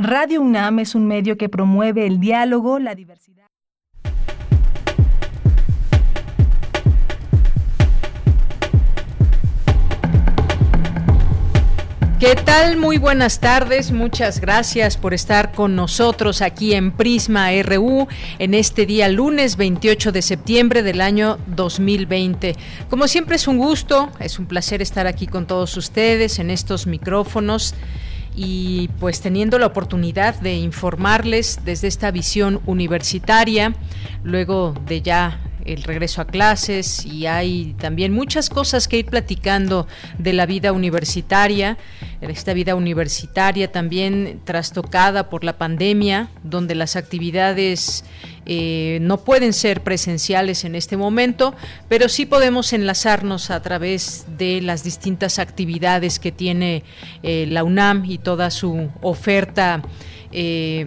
Radio UNAM es un medio que promueve el diálogo, la diversidad. ¿Qué tal? Muy buenas tardes. Muchas gracias por estar con nosotros aquí en Prisma RU en este día lunes 28 de septiembre del año 2020. Como siempre es un gusto, es un placer estar aquí con todos ustedes en estos micrófonos y pues teniendo la oportunidad de informarles desde esta visión universitaria, luego de ya el regreso a clases y hay también muchas cosas que ir platicando de la vida universitaria, esta vida universitaria también trastocada por la pandemia, donde las actividades eh, no pueden ser presenciales en este momento, pero sí podemos enlazarnos a través de las distintas actividades que tiene eh, la UNAM y toda su oferta. Eh,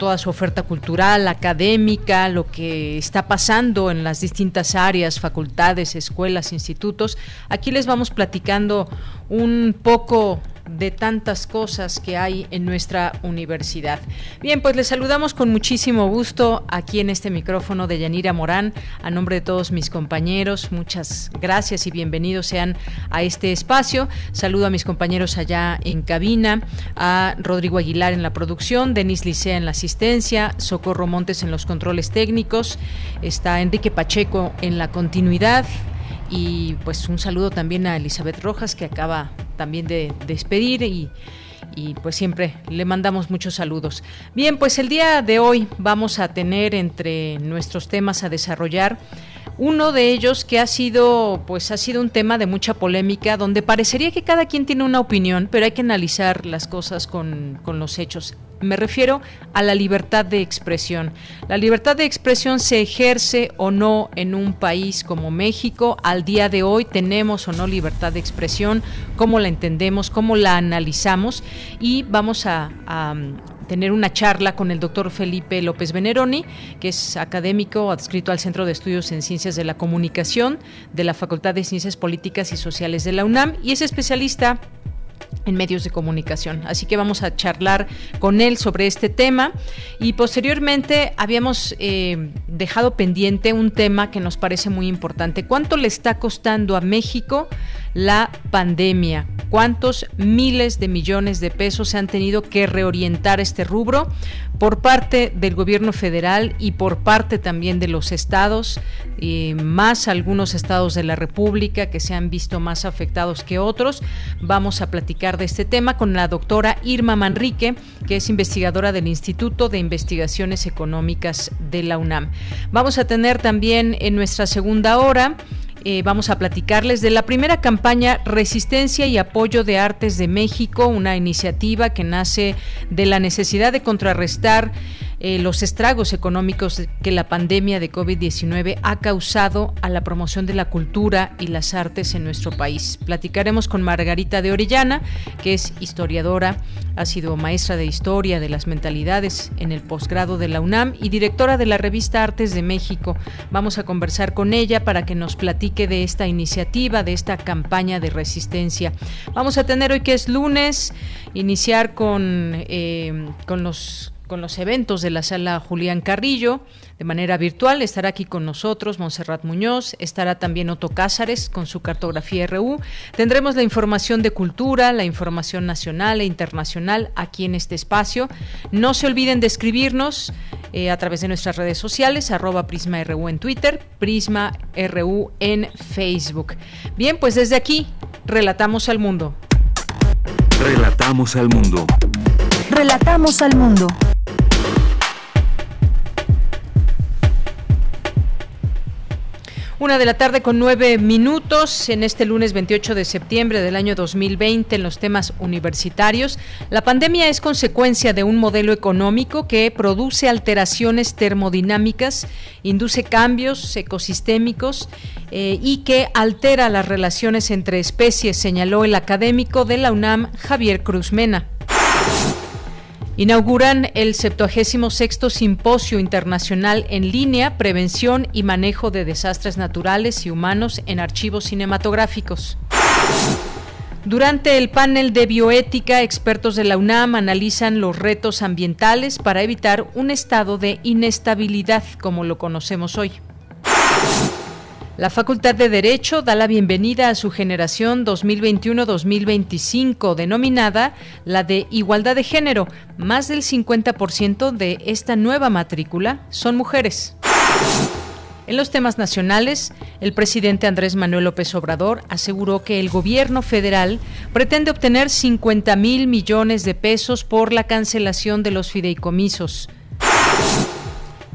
toda su oferta cultural, académica, lo que está pasando en las distintas áreas, facultades, escuelas, institutos. Aquí les vamos platicando un poco de tantas cosas que hay en nuestra universidad. Bien, pues les saludamos con muchísimo gusto aquí en este micrófono de Yanira Morán, a nombre de todos mis compañeros. Muchas gracias y bienvenidos sean a este espacio. Saludo a mis compañeros allá en cabina, a Rodrigo Aguilar en la producción, Denis Licea en la asistencia, Socorro Montes en los controles técnicos, está Enrique Pacheco en la continuidad y pues un saludo también a Elizabeth Rojas que acaba también de despedir y, y pues siempre le mandamos muchos saludos. Bien, pues el día de hoy vamos a tener entre nuestros temas a desarrollar uno de ellos que ha sido, pues ha sido un tema de mucha polémica, donde parecería que cada quien tiene una opinión, pero hay que analizar las cosas con, con los hechos. Me refiero a la libertad de expresión. La libertad de expresión se ejerce o no en un país como México. Al día de hoy tenemos o no libertad de expresión, cómo la entendemos, cómo la analizamos y vamos a, a tener una charla con el doctor Felipe López Veneroni, que es académico adscrito al Centro de Estudios en Ciencias de la Comunicación de la Facultad de Ciencias Políticas y Sociales de la UNAM y es especialista en medios de comunicación. Así que vamos a charlar con él sobre este tema y posteriormente habíamos eh, dejado pendiente un tema que nos parece muy importante. ¿Cuánto le está costando a México la pandemia? ¿Cuántos miles de millones de pesos se han tenido que reorientar este rubro por parte del gobierno federal y por parte también de los estados, y más algunos estados de la República que se han visto más afectados que otros? Vamos a platicar de este tema con la doctora Irma Manrique, que es investigadora del Instituto de Investigaciones Económicas de la UNAM. Vamos a tener también en nuestra segunda hora eh, vamos a platicarles de la primera campaña Resistencia y Apoyo de Artes de México, una iniciativa que nace de la necesidad de contrarrestar eh, los estragos económicos que la pandemia de COVID-19 ha causado a la promoción de la cultura y las artes en nuestro país. Platicaremos con Margarita de Orellana, que es historiadora, ha sido maestra de historia de las mentalidades en el posgrado de la UNAM y directora de la revista Artes de México. Vamos a conversar con ella para que nos platique de esta iniciativa, de esta campaña de resistencia. Vamos a tener hoy que es lunes, iniciar con, eh, con los con los eventos de la sala Julián Carrillo de manera virtual. Estará aquí con nosotros Monserrat Muñoz, estará también Otto Cázares con su cartografía RU. Tendremos la información de cultura, la información nacional e internacional aquí en este espacio. No se olviden de escribirnos eh, a través de nuestras redes sociales, arroba Prisma RU en Twitter, Prisma RU en Facebook. Bien, pues desde aquí, relatamos al mundo. Relatamos al mundo. Relatamos al mundo. Una de la tarde con nueve minutos en este lunes 28 de septiembre del año 2020 en los temas universitarios. La pandemia es consecuencia de un modelo económico que produce alteraciones termodinámicas, induce cambios ecosistémicos eh, y que altera las relaciones entre especies, señaló el académico de la UNAM Javier Cruz Mena. Inauguran el 76 Simposio Internacional en línea Prevención y Manejo de Desastres Naturales y Humanos en Archivos Cinematográficos. Durante el panel de bioética, expertos de la UNAM analizan los retos ambientales para evitar un estado de inestabilidad como lo conocemos hoy. La Facultad de Derecho da la bienvenida a su generación 2021-2025, denominada la de Igualdad de Género. Más del 50% de esta nueva matrícula son mujeres. En los temas nacionales, el presidente Andrés Manuel López Obrador aseguró que el gobierno federal pretende obtener 50 mil millones de pesos por la cancelación de los fideicomisos.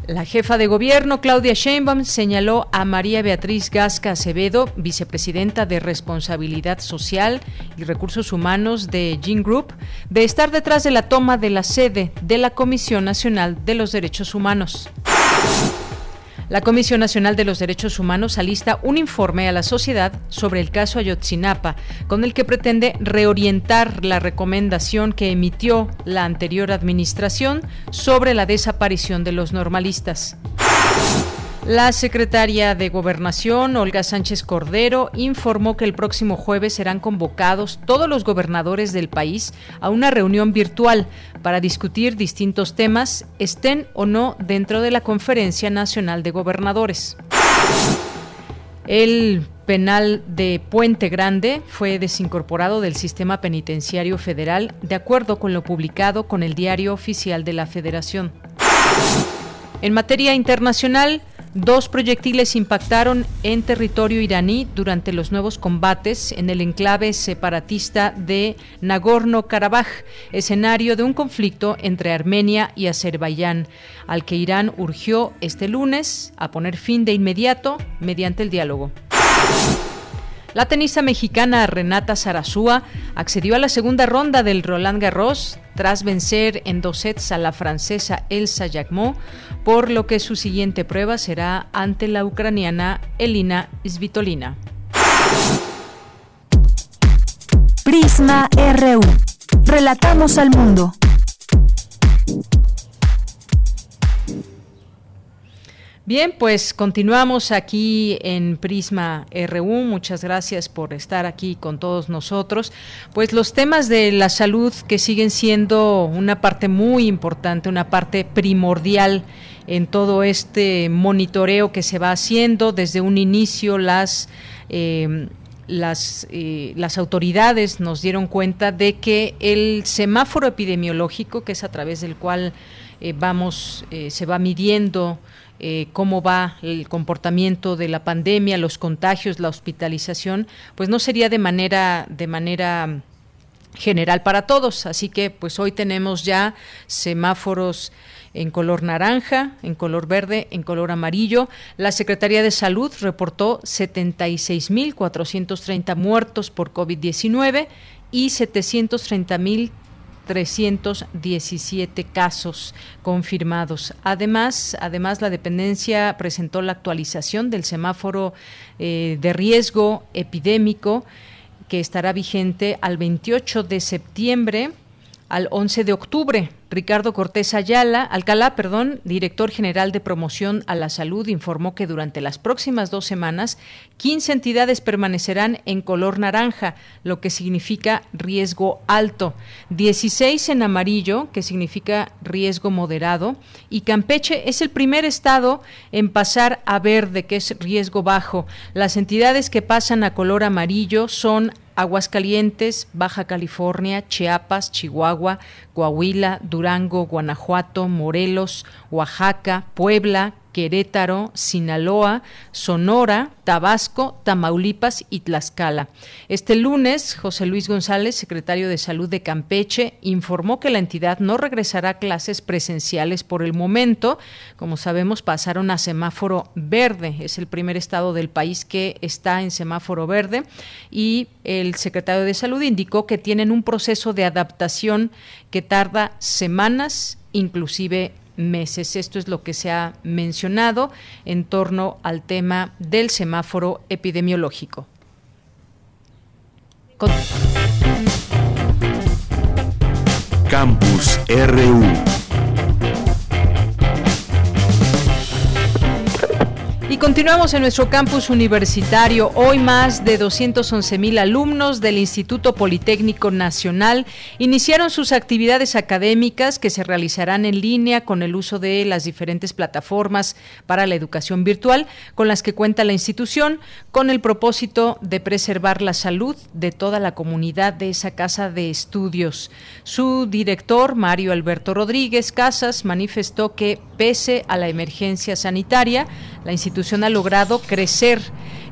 La jefa de gobierno, Claudia Sheinbaum, señaló a María Beatriz Gasca Acevedo, vicepresidenta de Responsabilidad Social y Recursos Humanos de Gene Group, de estar detrás de la toma de la sede de la Comisión Nacional de los Derechos Humanos. La Comisión Nacional de los Derechos Humanos alista un informe a la sociedad sobre el caso Ayotzinapa, con el que pretende reorientar la recomendación que emitió la anterior administración sobre la desaparición de los normalistas. La secretaria de Gobernación, Olga Sánchez Cordero, informó que el próximo jueves serán convocados todos los gobernadores del país a una reunión virtual para discutir distintos temas, estén o no dentro de la Conferencia Nacional de Gobernadores. El penal de Puente Grande fue desincorporado del sistema penitenciario federal de acuerdo con lo publicado con el Diario Oficial de la Federación. En materia internacional, Dos proyectiles impactaron en territorio iraní durante los nuevos combates en el enclave separatista de Nagorno-Karabaj, escenario de un conflicto entre Armenia y Azerbaiyán, al que Irán urgió este lunes a poner fin de inmediato mediante el diálogo. La tenista mexicana Renata Sarazúa accedió a la segunda ronda del Roland Garros tras vencer en dos sets a la francesa Elsa Jacquemot, por lo que su siguiente prueba será ante la ucraniana Elina Svitolina. Prisma RU. Relatamos al mundo. Bien, pues continuamos aquí en Prisma RU. Muchas gracias por estar aquí con todos nosotros. Pues los temas de la salud que siguen siendo una parte muy importante, una parte primordial en todo este monitoreo que se va haciendo desde un inicio las eh, las, eh, las autoridades nos dieron cuenta de que el semáforo epidemiológico, que es a través del cual eh, vamos, se va midiendo eh, cómo va el comportamiento de la pandemia, los contagios, la hospitalización, pues no sería de manera, de manera general para todos. Así que pues hoy tenemos ya semáforos en color naranja, en color verde, en color amarillo. La Secretaría de Salud reportó 76.430 muertos por COVID-19 y 730.000 317 casos confirmados. Además, además la dependencia presentó la actualización del semáforo eh, de riesgo epidémico que estará vigente al 28 de septiembre al 11 de octubre. Ricardo Cortés Ayala, Alcalá, perdón, director general de promoción a la salud, informó que durante las próximas dos semanas 15 entidades permanecerán en color naranja, lo que significa riesgo alto, 16 en amarillo, que significa riesgo moderado, y Campeche es el primer estado en pasar a verde, que es riesgo bajo. Las entidades que pasan a color amarillo son Aguascalientes, Baja California, Chiapas, Chihuahua, Coahuila, Durango, Guanajuato, Morelos, Oaxaca, Puebla, Querétaro, Sinaloa, Sonora, Tabasco, Tamaulipas y Tlaxcala. Este lunes, José Luis González, secretario de Salud de Campeche, informó que la entidad no regresará a clases presenciales por el momento. Como sabemos, pasaron a semáforo verde. Es el primer estado del país que está en semáforo verde. Y el secretario de Salud indicó que tienen un proceso de adaptación que tarda semanas, inclusive meses. Esto es lo que se ha mencionado en torno al tema del semáforo epidemiológico. Campus RU. Y continuamos en nuestro campus universitario. Hoy más de 211 mil alumnos del Instituto Politécnico Nacional iniciaron sus actividades académicas que se realizarán en línea con el uso de las diferentes plataformas para la educación virtual con las que cuenta la institución, con el propósito de preservar la salud de toda la comunidad de esa casa de estudios. Su director, Mario Alberto Rodríguez Casas, manifestó que pese a la emergencia sanitaria, la institución ha logrado crecer,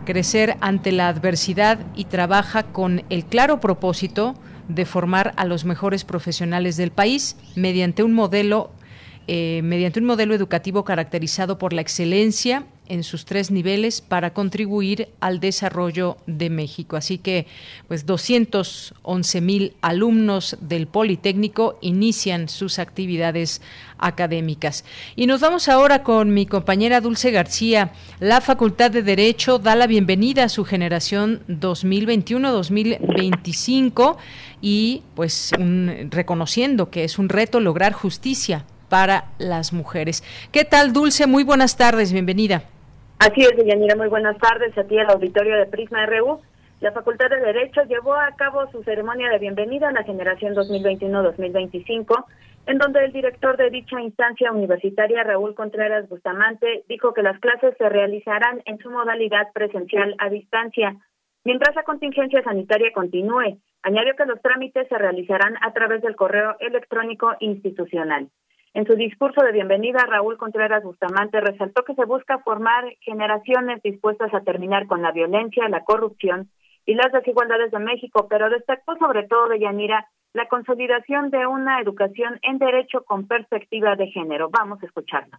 crecer ante la adversidad y trabaja con el claro propósito de formar a los mejores profesionales del país mediante un modelo eh, mediante un modelo educativo caracterizado por la excelencia en sus tres niveles para contribuir al desarrollo de México. Así que, pues, 211 mil alumnos del Politécnico inician sus actividades académicas. Y nos vamos ahora con mi compañera Dulce García. La Facultad de Derecho da la bienvenida a su generación 2021-2025 y, pues, reconociendo que es un reto lograr justicia para las mujeres. ¿Qué tal, Dulce? Muy buenas tardes, bienvenida. Así es, Yanira, muy buenas tardes a ti al auditorio de Prisma RU. La Facultad de Derecho llevó a cabo su ceremonia de bienvenida a la generación 2021-2025, en donde el director de dicha instancia universitaria, Raúl Contreras Bustamante, dijo que las clases se realizarán en su modalidad presencial a distancia, mientras la contingencia sanitaria continúe. Añadió que los trámites se realizarán a través del correo electrónico institucional. En su discurso de bienvenida, Raúl Contreras Bustamante resaltó que se busca formar generaciones dispuestas a terminar con la violencia, la corrupción y las desigualdades de México, pero destacó sobre todo de Yanira la consolidación de una educación en derecho con perspectiva de género. Vamos a escucharlo.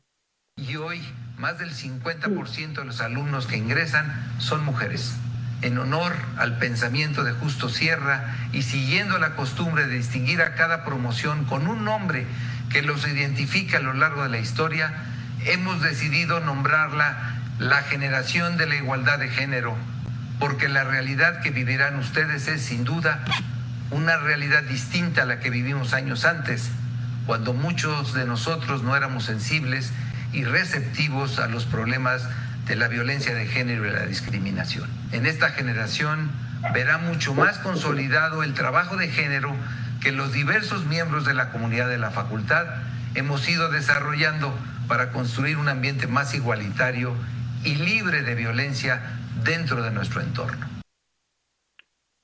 Y hoy más del 50% de los alumnos que ingresan son mujeres. En honor al pensamiento de Justo Sierra y siguiendo la costumbre de distinguir a cada promoción con un nombre que los identifica a lo largo de la historia, hemos decidido nombrarla la generación de la igualdad de género, porque la realidad que vivirán ustedes es sin duda una realidad distinta a la que vivimos años antes, cuando muchos de nosotros no éramos sensibles y receptivos a los problemas de la violencia de género y la discriminación. En esta generación verá mucho más consolidado el trabajo de género que los diversos miembros de la comunidad de la facultad hemos ido desarrollando para construir un ambiente más igualitario y libre de violencia dentro de nuestro entorno.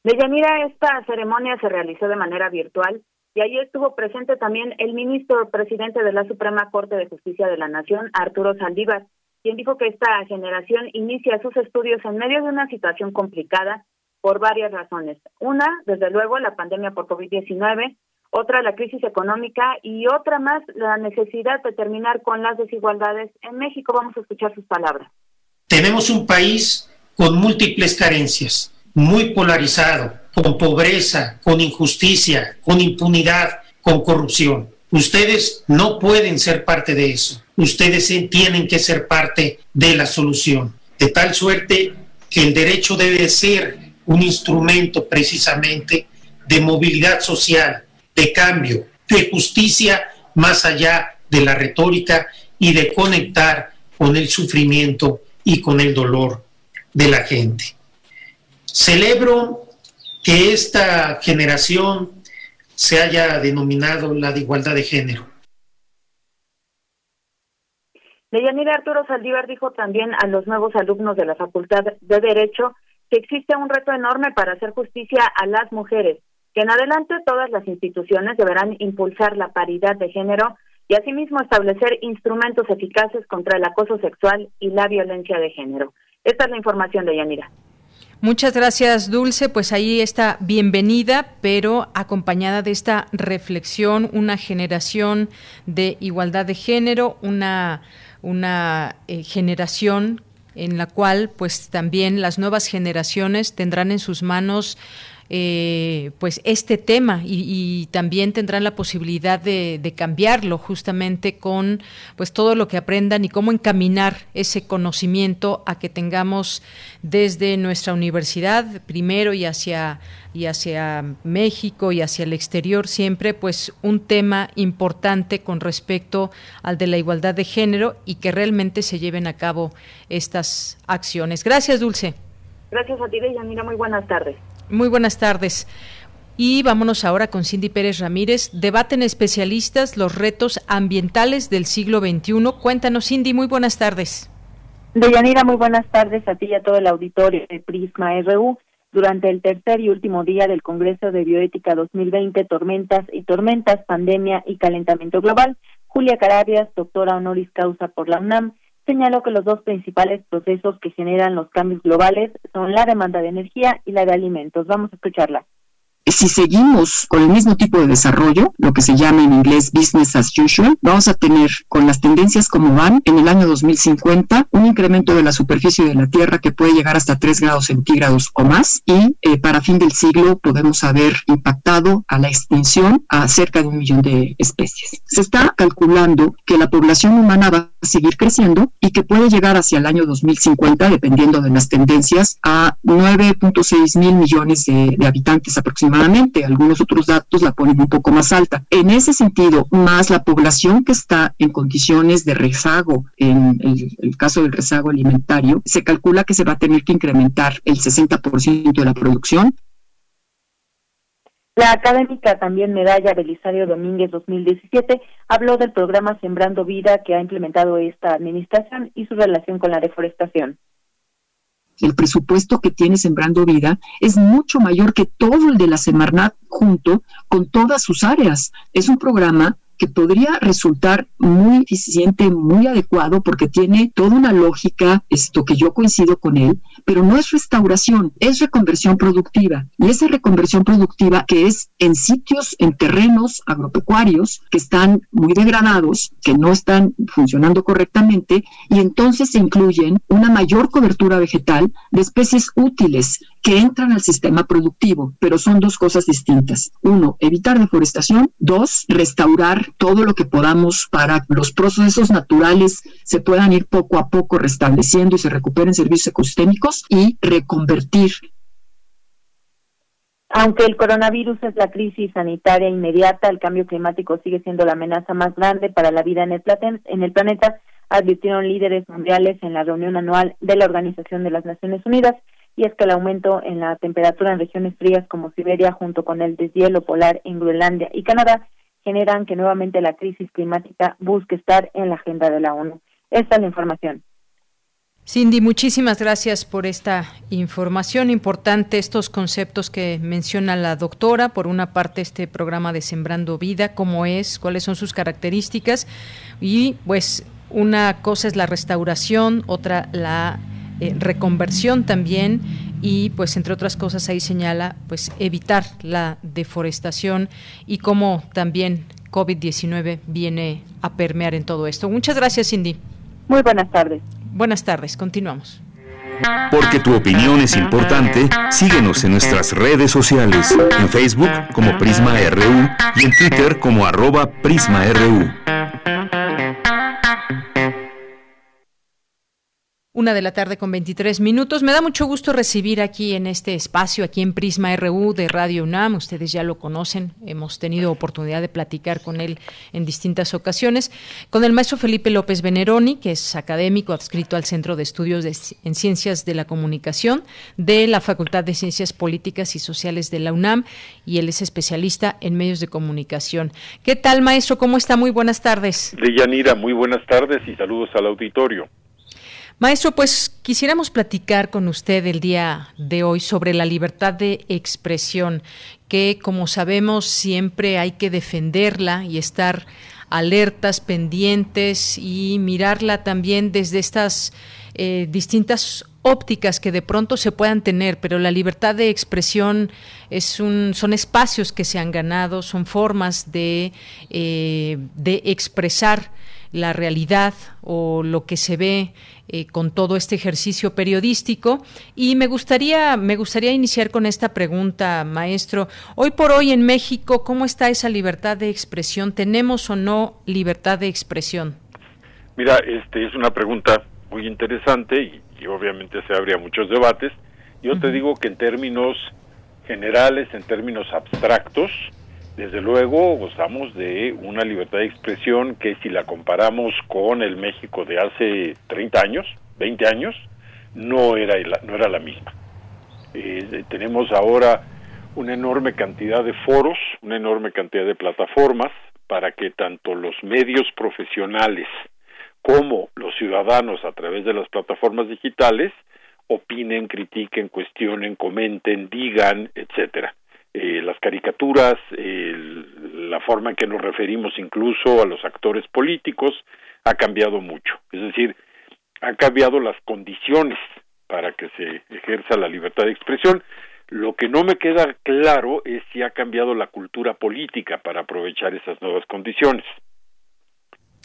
Deyanira, esta ceremonia se realizó de manera virtual y ahí estuvo presente también el ministro presidente de la Suprema Corte de Justicia de la Nación, Arturo Saldívar, quien dijo que esta generación inicia sus estudios en medio de una situación complicada por varias razones. Una, desde luego, la pandemia por COVID-19, otra, la crisis económica y otra más, la necesidad de terminar con las desigualdades en México. Vamos a escuchar sus palabras. Tenemos un país con múltiples carencias, muy polarizado, con pobreza, con injusticia, con impunidad, con corrupción. Ustedes no pueden ser parte de eso. Ustedes tienen que ser parte de la solución. De tal suerte que el derecho debe ser un instrumento precisamente de movilidad social, de cambio, de justicia más allá de la retórica y de conectar con el sufrimiento y con el dolor de la gente. Celebro que esta generación se haya denominado la de igualdad de género. Deyanira Arturo Saldívar dijo también a los nuevos alumnos de la Facultad de Derecho que existe un reto enorme para hacer justicia a las mujeres, que en adelante todas las instituciones deberán impulsar la paridad de género y asimismo establecer instrumentos eficaces contra el acoso sexual y la violencia de género. Esta es la información de Yanira. Muchas gracias, Dulce. Pues ahí está bienvenida, pero acompañada de esta reflexión, una generación de igualdad de género, una, una eh, generación en la cual pues también las nuevas generaciones tendrán en sus manos eh, pues este tema y, también tendrán la posibilidad de, cambiarlo justamente con pues todo lo que aprendan y cómo encaminar ese conocimiento a que tengamos desde nuestra universidad primero y hacia y hacia México y hacia el exterior siempre pues un tema importante con respecto al de la igualdad de género y que realmente se lleven a cabo estas acciones. Gracias, Dulce. Gracias a ti, Deyanira. Muy buenas tardes. Muy buenas tardes. Y vámonos ahora con Cindy Pérez Ramírez. Debaten especialistas los retos ambientales del siglo XXI. Cuéntanos, Cindy, muy buenas tardes. Deyanira, muy buenas tardes a ti y a todo el auditorio de Prisma RU. Durante el tercer y último día del Congreso de Bioética 2020, Tormentas y Tormentas, Pandemia y Calentamiento Global, Julia Carabias, doctora honoris causa por la UNAM, señaló que los dos principales procesos que generan los cambios globales son la demanda de energía y la de alimentos. Vamos a escucharla si seguimos con el mismo tipo de desarrollo, lo que se llama en inglés business as usual, vamos a tener con las tendencias como van en el año 2050 un incremento de la superficie de la Tierra que puede llegar hasta 3 grados centígrados o más y eh, para fin del siglo podemos haber impactado a la extinción a cerca de un millón de especies. Se está calculando que la población humana va seguir creciendo y que puede llegar hacia el año 2050, dependiendo de las tendencias, a 9.6 mil millones de habitantes aproximadamente algunos otros datos la ponen un poco más alta. En ese sentido, más la población que está en condiciones de rezago, en el, caso del rezago alimentario, se calcula que se va a tener que incrementar el 60% de la producción la académica también medalla Belisario Domínguez 2017 habló del programa Sembrando Vida que ha implementado esta administración y su relación con la deforestación el presupuesto que tiene Sembrando Vida es mucho mayor que todo el de la Semarnat junto con todas sus áreas. Es un programa que podría resultar muy eficiente, muy adecuado, porque tiene toda una lógica, esto que yo coincido con él, pero no es restauración, es reconversión productiva. Y esa reconversión productiva que es en sitios, en terrenos agropecuarios que están muy degradados, que no están funcionando correctamente, y entonces se incluyen una mayor cobertura vegetal de especies útiles que entran al sistema productivo, pero son dos cosas distintas. Uno, evitar deforestación. Dos, restaurar todo lo que podamos para que los procesos naturales se puedan ir poco a poco restableciendo y se recuperen servicios ecosistémicos y reconvertir aunque el coronavirus es la crisis sanitaria inmediata, el cambio climático sigue siendo la amenaza más grande para la vida en el, en el planeta, advirtieron líderes mundiales en la reunión anual de la Organización de las Naciones Unidas, y es que el aumento en la temperatura en regiones frías como Siberia, junto con el deshielo polar en Groenlandia y Canadá, generan que nuevamente la crisis climática busque estar en la agenda de la ONU. Esta es la información. Cindy, muchísimas gracias por esta información importante, estos conceptos que menciona la doctora. Por una parte, este programa de Sembrando Vida, cómo es, cuáles son sus características. Y pues una cosa es la restauración, otra la eh, reconversión también y pues entre otras cosas ahí señala pues evitar la deforestación y cómo también COVID-19 viene a permear en todo esto. Muchas gracias, Cindy. Muy buenas tardes. Buenas tardes, continuamos. Porque tu opinión es importante, síguenos en nuestras redes sociales, en Facebook como Prisma RU y en Twitter como arroba PrismaRU. Una de la tarde con 23 minutos. Me da mucho gusto recibir aquí en este espacio, aquí en Prisma RU de Radio UNAM. Ustedes ya lo conocen, hemos tenido oportunidad de platicar con él en distintas ocasiones. Con el maestro Felipe López Veneroni, que es académico adscrito al Centro de Estudios en Ciencias de la Comunicación de la Facultad de Ciencias Políticas y Sociales de la UNAM, y él es especialista en medios de comunicación. ¿Qué tal, maestro? ¿Cómo está? Muy buenas tardes. Deyanira, muy buenas tardes y saludos al auditorio. Maestro, pues quisiéramos platicar con usted el día de hoy sobre la libertad de expresión, que como sabemos siempre hay que defenderla y estar alertas, pendientes y mirarla también desde estas eh, distintas ópticas que de pronto se puedan tener, pero la libertad de expresión es un, son espacios que se han ganado, son formas de, eh, de expresar la realidad o lo que se ve eh, con todo este ejercicio periodístico. Y me gustaría, me gustaría iniciar con esta pregunta, maestro. Hoy por hoy en México, ¿cómo está esa libertad de expresión? ¿Tenemos o no libertad de expresión? Mira, este es una pregunta muy interesante y, obviamente se abría muchos debates. Yo te digo que en términos generales, en términos abstractos, desde luego gozamos de una libertad de expresión que si la comparamos con el México de hace 30 años, 20 años, no era, no era la misma. Eh, tenemos ahora una enorme cantidad de foros, una enorme cantidad de plataformas para que tanto los medios profesionales como los ciudadanos a través de las plataformas digitales opinen, critiquen, cuestionen, comenten, digan, etcétera. Eh, las caricaturas, la forma en que nos referimos incluso a los actores políticos ha cambiado mucho. Es decir, han cambiado las condiciones para que se ejerza la libertad de expresión. Lo que no me queda claro es si ha cambiado la cultura política para aprovechar esas nuevas condiciones.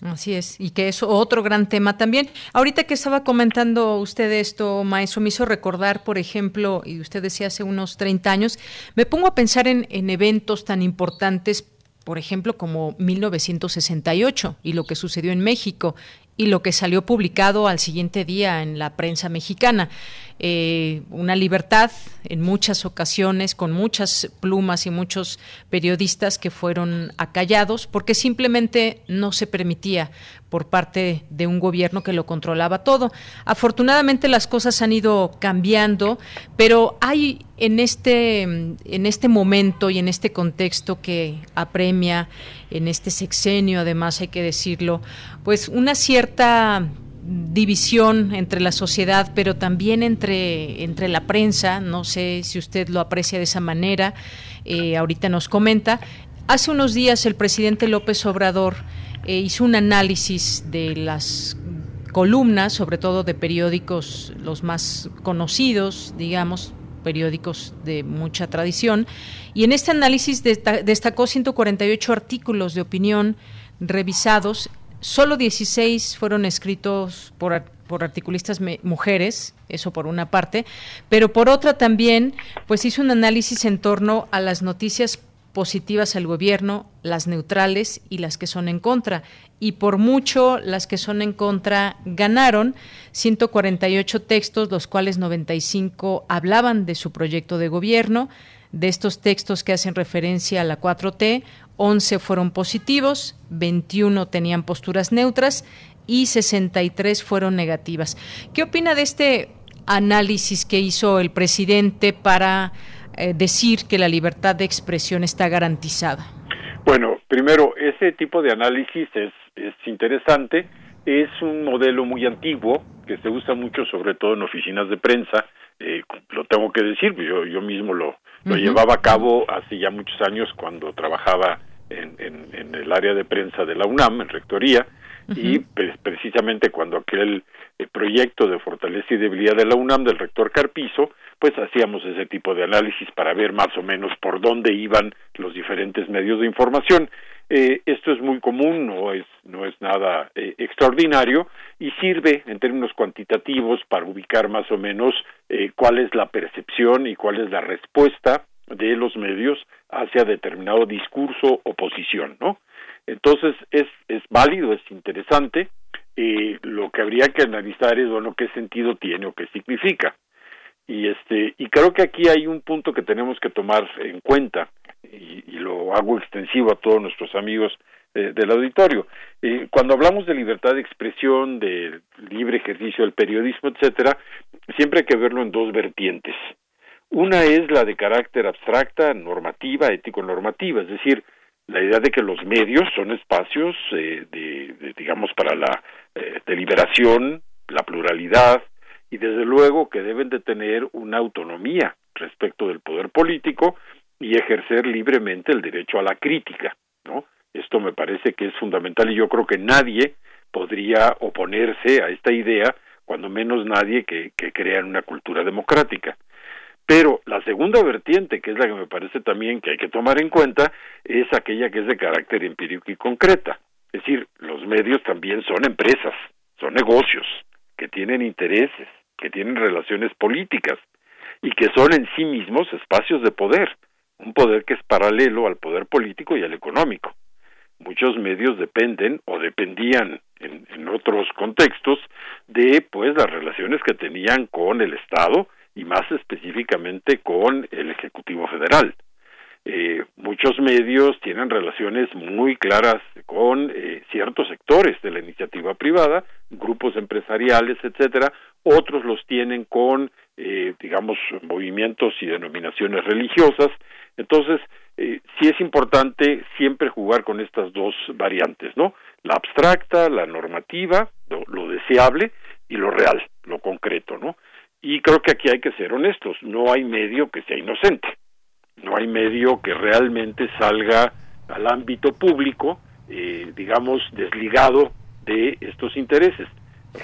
Así es, y que es otro gran tema también. Ahorita que estaba comentando usted esto, maestro, me hizo recordar, por ejemplo, y usted decía hace unos 30 años, me pongo a pensar en, en eventos tan importantes, por ejemplo, como 1968 y lo que sucedió en México y lo que salió publicado al siguiente día en la prensa mexicana. Eh, una libertad en muchas ocasiones, con muchas plumas y muchos periodistas que fueron acallados porque simplemente no se permitía por parte de un gobierno que lo controlaba todo. Afortunadamente las cosas han ido cambiando, pero hay en este, en este momento y en este contexto que apremia, en este sexenio además hay que decirlo, pues una cierta división entre la sociedad, pero también entre, entre la prensa, no sé si usted lo aprecia de esa manera, eh, ahorita nos comenta. Hace unos días el presidente López Obrador eh, hizo un análisis de las columnas, sobre todo de periódicos los más conocidos, digamos, periódicos de mucha tradición, y en este análisis destacó 148 artículos de opinión revisados. Solo 16 fueron escritos por, por articulistas mujeres, eso por una parte, pero por otra también, pues hizo un análisis en torno a las noticias positivas al gobierno, las neutrales y las que son en contra. Y por mucho las que son en contra ganaron 148 textos, los cuales 95 hablaban de su proyecto de gobierno. De estos textos que hacen referencia a la 4T, 11 fueron positivos, 21 tenían posturas neutras y 63 fueron negativas. ¿Qué opina de este análisis que hizo el presidente para eh, decir que la libertad de expresión está garantizada? Bueno, primero, ese tipo de análisis es, es interesante. Es un modelo muy antiguo que se usa mucho, sobre todo en oficinas de prensa. Eh, lo tengo que decir, yo, yo mismo lo, lo llevaba a cabo hace ya muchos años cuando trabajaba en, en, el área de prensa de la UNAM, en Rectoría, y pues, precisamente cuando aquel eh, proyecto de fortaleza y debilidad de la UNAM del rector Carpizo, pues hacíamos ese tipo de análisis para ver más o menos por dónde iban los diferentes medios de información. Eh, esto es muy común, no es, no es nada eh, extraordinario y sirve en términos cuantitativos para ubicar más o menos eh, cuál es la percepción y cuál es la respuesta de los medios hacia determinado discurso o posición, ¿no? Entonces es, es válido, es interesante. Eh, lo que habría que analizar es bueno qué sentido tiene o qué significa. Y este y creo que aquí hay un punto que tenemos que tomar en cuenta y, lo hago extensivo a todos nuestros amigos eh, del auditorio. Eh, cuando hablamos de libertad de expresión, de libre ejercicio del periodismo, etcétera, siempre hay que verlo en dos vertientes. Una es la de carácter abstracta, normativa, ético-normativa, es decir, la idea de que los medios son espacios eh, de, digamos, para la eh, deliberación, la pluralidad, y desde luego que deben de tener una autonomía respecto del poder político y ejercer libremente el derecho a la crítica, ¿no? Esto me parece que es fundamental y yo creo que nadie podría oponerse a esta idea, cuando menos nadie que, que crea una cultura democrática. Pero la segunda vertiente, que es la que me parece también que hay que tomar en cuenta, es aquella que es de carácter empírico y concreta. Es decir, los medios también son empresas, son negocios, que tienen intereses, que tienen relaciones políticas y que son en sí mismos espacios de poder, un poder que es paralelo al poder político y al económico. Muchos medios dependen o dependían en, otros contextos de pues las relaciones que tenían con el Estado y más específicamente con el Ejecutivo Federal. Eh, muchos medios tienen relaciones muy claras con eh, ciertos sectores de la iniciativa privada, grupos empresariales, etcétera. Otros los tienen con, eh, digamos, movimientos y denominaciones religiosas. Entonces, sí es importante siempre jugar con estas dos variantes, ¿no? La abstracta, la normativa, lo deseable y lo real, lo concreto, ¿no? Y creo que aquí hay que ser honestos, no hay medio que sea inocente, no hay medio que realmente salga al ámbito público, eh, digamos, desligado de estos intereses.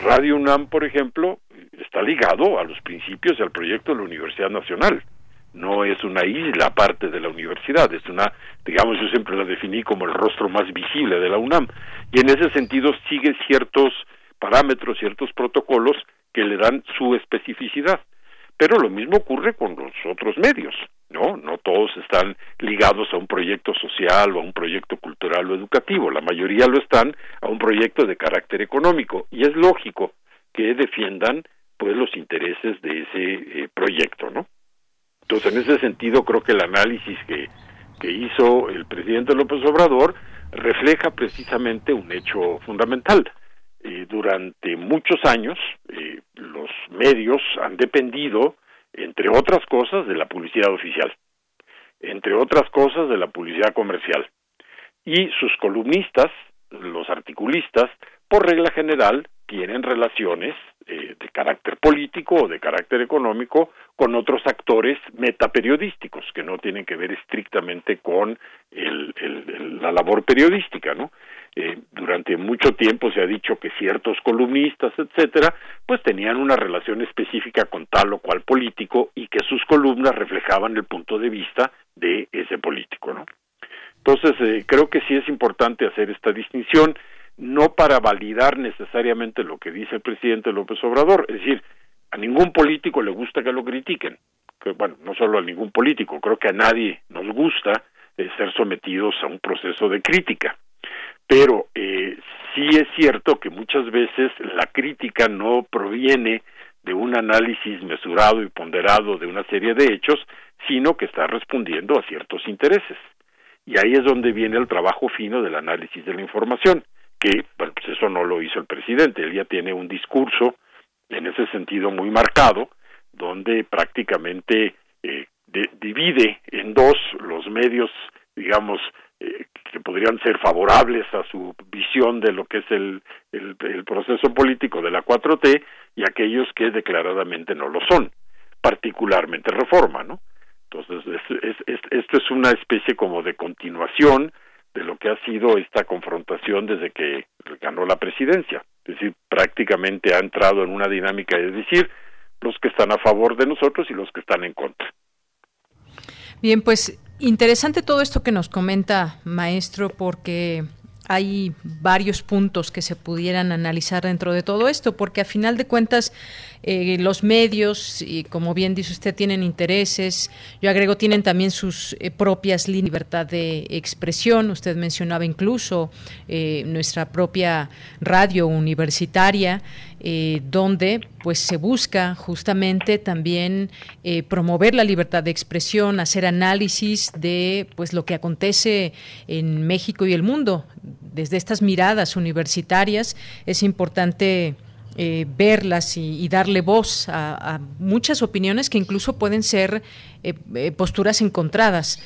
Radio UNAM, por ejemplo, está ligado a los principios y al proyecto de la Universidad Nacional. No es una isla aparte de la universidad, es una, digamos, yo siempre la definí como el rostro más visible de la UNAM. Y en ese sentido sigue ciertos parámetros, ciertos protocolos que le dan su especificidad. Pero lo mismo ocurre con los otros medios, ¿no? No todos están ligados a un proyecto social o a un proyecto cultural o educativo, la mayoría lo están a un proyecto de carácter económico y es lógico que defiendan pues los intereses de ese eh, proyecto, ¿no? Entonces, en ese sentido creo que el análisis que que hizo el presidente López Obrador refleja precisamente un hecho fundamental eh, durante muchos años eh, los medios han dependido, entre otras cosas, de la publicidad oficial, entre otras cosas, de la publicidad comercial. Y sus columnistas, los articulistas, por regla general, tienen relaciones eh, de carácter político o de carácter económico con otros actores metaperiodísticos que no tienen que ver estrictamente con la labor periodística, ¿no? Eh, durante mucho tiempo se ha dicho que ciertos columnistas, etcétera, pues tenían una relación específica con tal o cual político y que sus columnas reflejaban el punto de vista de ese político, ¿no? Entonces, eh, creo que sí es importante hacer esta distinción, no para validar necesariamente lo que dice el presidente López Obrador, es decir, a ningún político le gusta que lo critiquen, que, bueno, no solo a ningún político, creo que a nadie nos gusta eh, ser sometidos a un proceso de crítica. Pero eh, sí es cierto que muchas veces la crítica no proviene de un análisis mesurado y ponderado de una serie de hechos, sino que está respondiendo a ciertos intereses. Y ahí es donde viene el trabajo fino del análisis de la información, que pues eso no lo hizo el presidente, él ya tiene un discurso en ese sentido muy marcado, donde prácticamente eh, divide en dos los medios, digamos, eh, que podrían ser favorables a su visión de lo que es el, el, proceso político de la 4T y aquellos que declaradamente no lo son, particularmente reforma, ¿no? Entonces, esto es una especie como de continuación de lo que ha sido esta confrontación desde que ganó la presidencia. Es decir, prácticamente ha entrado en una dinámica de decir los que están a favor de nosotros y los que están en contra. Bien, pues Interesante todo esto que nos comenta, maestro, porque hay varios puntos que se pudieran analizar dentro de todo esto, porque a final de cuentas eh, los medios, y como bien dice usted, tienen intereses, yo agrego, tienen también sus eh, propias libertad de expresión, usted mencionaba incluso eh, nuestra propia radio universitaria, donde pues se busca justamente también promover la libertad de expresión, hacer análisis de pues lo que acontece en México y el mundo. Desde estas miradas universitarias es importante eh, verlas y, darle voz a, muchas opiniones que incluso pueden ser eh, eh, posturas encontradas.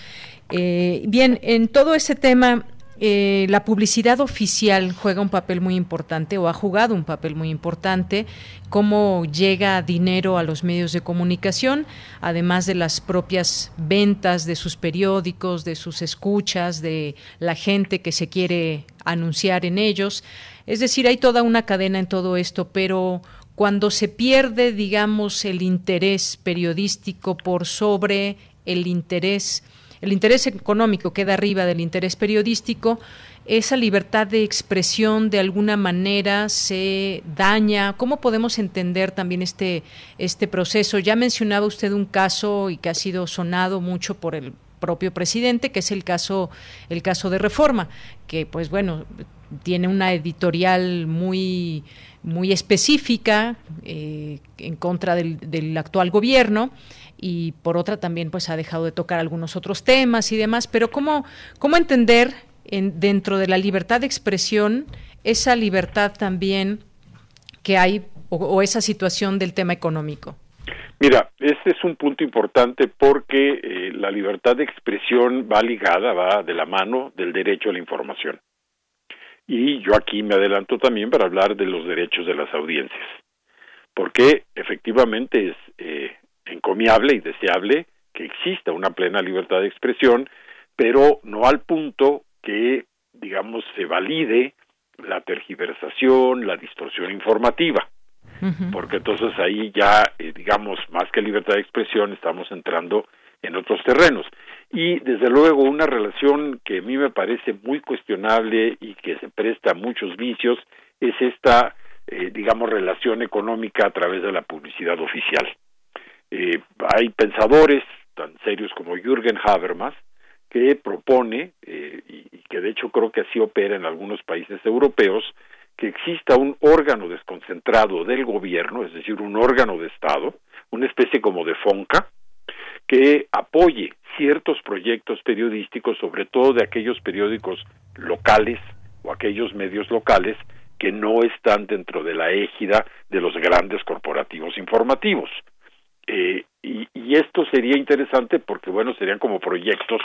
bien, en todo ese tema eh, la publicidad oficial juega un papel muy importante o ha jugado un papel muy importante, cómo llega dinero a los medios de comunicación, además de las propias ventas de sus periódicos, de sus escuchas, de la gente que se quiere anunciar en ellos. Es decir, hay toda una cadena en todo esto, pero cuando se pierde, digamos, el interés periodístico por sobre el interés el interés económico queda arriba del interés periodístico, esa libertad de expresión de alguna manera se daña. ¿Cómo podemos entender también este, este proceso? Ya mencionaba usted un caso y que ha sido sonado mucho por el propio presidente, que es el caso, el caso de Reforma, que pues bueno, tiene una editorial muy, muy específica eh, en contra del, del actual gobierno y por otra también pues ha dejado de tocar algunos otros temas y demás, pero ¿cómo, cómo entender en, dentro de la libertad de expresión esa libertad también que hay o, esa situación del tema económico? Mira, este es un punto importante porque eh, la libertad de expresión va ligada, va de la mano del derecho a la información. Y yo aquí me adelanto también para hablar de los derechos de las audiencias, porque efectivamente es eh, encomiable y deseable que exista una plena libertad de expresión, pero no al punto que, digamos, se valide la tergiversación, la distorsión informativa, porque entonces ahí ya, eh, digamos, más que libertad de expresión, estamos entrando en otros terrenos. Y desde luego una relación que a mí me parece muy cuestionable y que se presta a muchos vicios es esta, eh, digamos, relación económica a través de la publicidad oficial. Eh, hay pensadores tan serios como Jürgen Habermas que propone, eh, y, que de hecho creo que así opera en algunos países europeos, que exista un órgano desconcentrado del gobierno, es decir, un órgano de Estado, una especie como de FONCA, que apoye ciertos proyectos periodísticos, sobre todo de aquellos periódicos locales o aquellos medios locales que no están dentro de la égida de los grandes corporativos informativos. Eh, y, esto sería interesante porque, bueno, serían como proyectos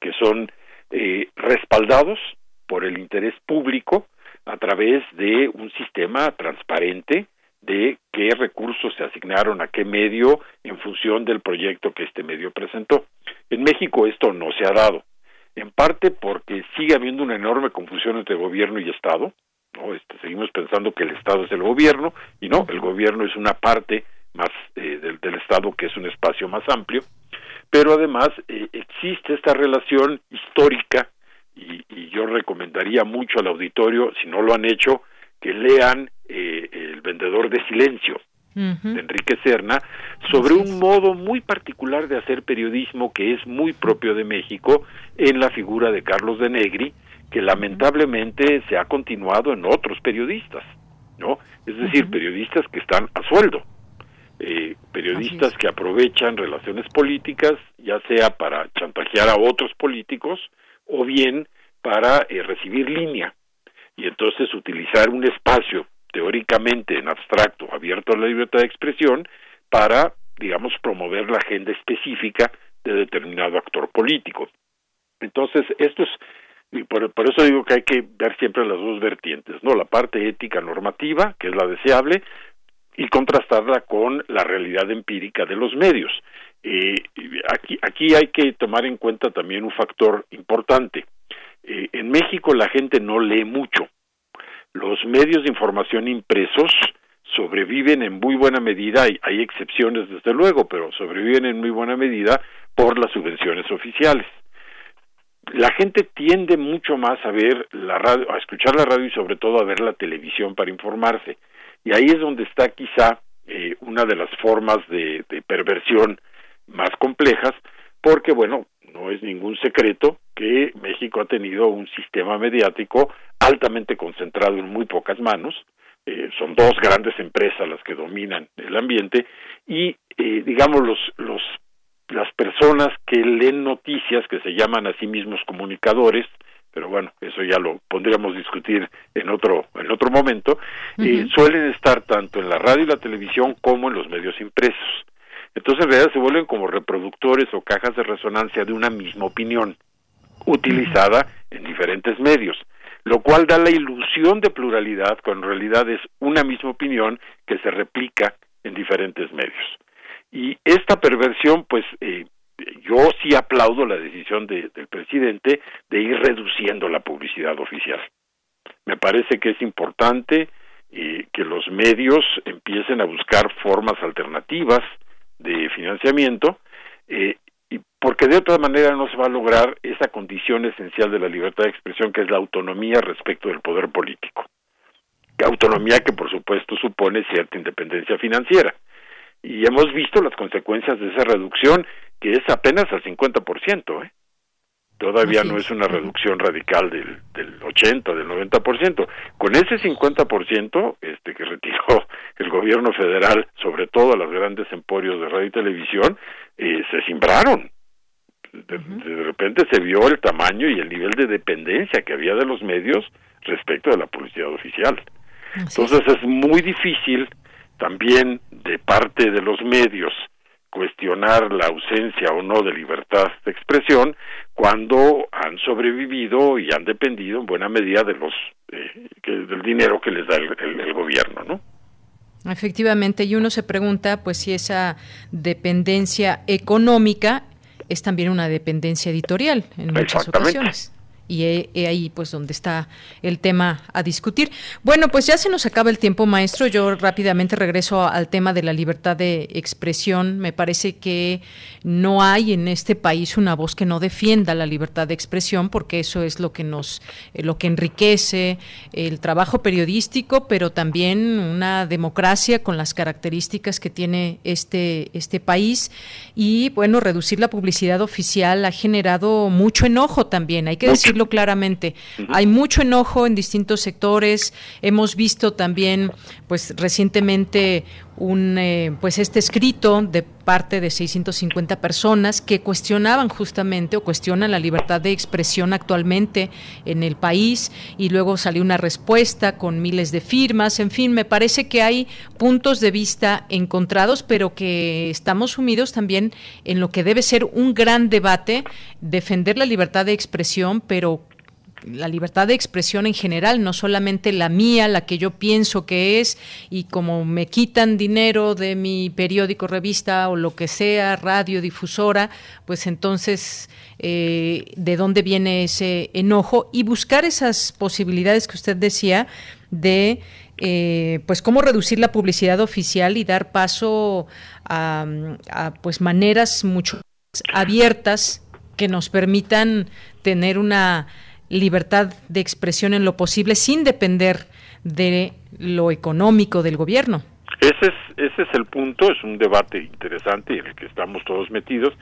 que son eh, respaldados por el interés público a través de un sistema transparente de qué recursos se asignaron a qué medio en función del proyecto que este medio presentó. En México esto no se ha dado, en parte porque sigue habiendo una enorme confusión entre gobierno y Estado. ¿no? Este, seguimos pensando que el Estado es el gobierno y no, el gobierno es una parte más eh, del, del, Estado, que es un espacio más amplio, pero además eh, existe esta relación histórica y, y, yo recomendaría mucho al auditorio, si no lo han hecho, que lean eh, El vendedor de silencio de Enrique Serna sobre un modo muy particular de hacer periodismo que es muy propio de México en la figura de Carlos de Negri, que lamentablemente se ha continuado en otros periodistas, ¿no? Es decir, periodistas que están a sueldo periodistas que aprovechan relaciones políticas, ya sea para chantajear a otros políticos o bien para eh, recibir línea y entonces utilizar un espacio teóricamente en abstracto abierto a la libertad de expresión para, digamos, promover la agenda específica de determinado actor político. Entonces, esto es por, por, eso digo que hay que ver siempre las dos vertientes, ¿no? La parte ética normativa, que es la deseable, y contrastarla con la realidad empírica de los medios. Eh, aquí, aquí hay que tomar en cuenta también un factor importante. Eh, en México la gente no lee mucho. Los medios de información impresos sobreviven en muy buena medida, hay, hay excepciones desde luego, pero sobreviven en muy buena medida por las subvenciones oficiales. La gente tiende mucho más a ver la radio, a escuchar la radio y sobre todo a ver la televisión para informarse y ahí es donde está quizá eh, una de las formas de, perversión más complejas, porque bueno, no es ningún secreto que México ha tenido un sistema mediático altamente concentrado en muy pocas manos, eh, son dos grandes empresas las que dominan el ambiente y eh, digamos los los las personas que leen noticias que se llaman a sí mismos comunicadores pero bueno, eso ya lo podríamos discutir en otro en otro momento, eh, suelen estar tanto en la radio y la televisión como en los medios impresos. Entonces en realidad se vuelven como reproductores o cajas de resonancia de una misma opinión, utilizada en diferentes medios, lo cual da la ilusión de pluralidad cuando en realidad es una misma opinión que se replica en diferentes medios. Y esta perversión, pues eh, yo sí aplaudo la decisión del presidente de ir reduciendo la publicidad oficial. Me parece que es importante eh, que los medios empiecen a buscar formas alternativas de financiamiento, eh, y porque de otra manera no se va a lograr esa condición esencial de la libertad de expresión que es la autonomía respecto del poder político. Autonomía que por supuesto supone cierta independencia financiera. Y hemos visto las consecuencias de esa reducción, que es apenas al 50%, ¿eh? Todavía no es una reducción radical del, del 80, del 90%. Con ese 50% este, que retiró el gobierno federal, sobre todo a los grandes emporios de radio y televisión, eh, se simbraron. De, repente se vio el tamaño y el nivel de dependencia que había de los medios respecto de la publicidad oficial. Entonces es muy difícil también de parte de los medios cuestionar la ausencia o no de libertad de expresión cuando han sobrevivido y han dependido en buena medida de los eh, del dinero que les da el, gobierno, ¿no? Efectivamente, y uno se pregunta, pues, si esa dependencia económica es también una dependencia editorial en muchas ocasiones y ahí pues donde está el tema a discutir. Bueno, pues ya se nos acaba el tiempo, maestro. Yo rápidamente regreso al tema de la libertad de expresión. Me parece que no hay en este país una voz que no defienda la libertad de expresión, porque eso es lo que nos, eh, lo que enriquece el trabajo periodístico, pero también una democracia con las características que tiene este, este país. Y bueno, reducir la publicidad oficial ha generado mucho enojo también. Hay que decir claramente. Hay mucho enojo en distintos sectores. Hemos visto también, pues recientemente un eh, pues este escrito de parte de 650 personas que cuestionaban justamente o cuestionan la libertad de expresión actualmente en el país y luego salió una respuesta con miles de firmas, en fin, me parece que hay puntos de vista encontrados, pero que estamos sumidos también en lo que debe ser un gran debate, defender la libertad de expresión, pero la libertad de expresión en general, no solamente la mía, la que yo pienso que es, y como me quitan dinero de mi periódico, revista o lo que sea, radio, difusora, pues entonces, eh, ¿de dónde viene ese enojo? Y buscar esas posibilidades que usted decía de... Eh, pues cómo reducir la publicidad oficial y dar paso a, a pues maneras mucho abiertas que nos permitan tener una libertad de expresión en lo posible sin depender de lo económico del gobierno. Ese es, ese es el punto, es un debate interesante en el que estamos todos metidos.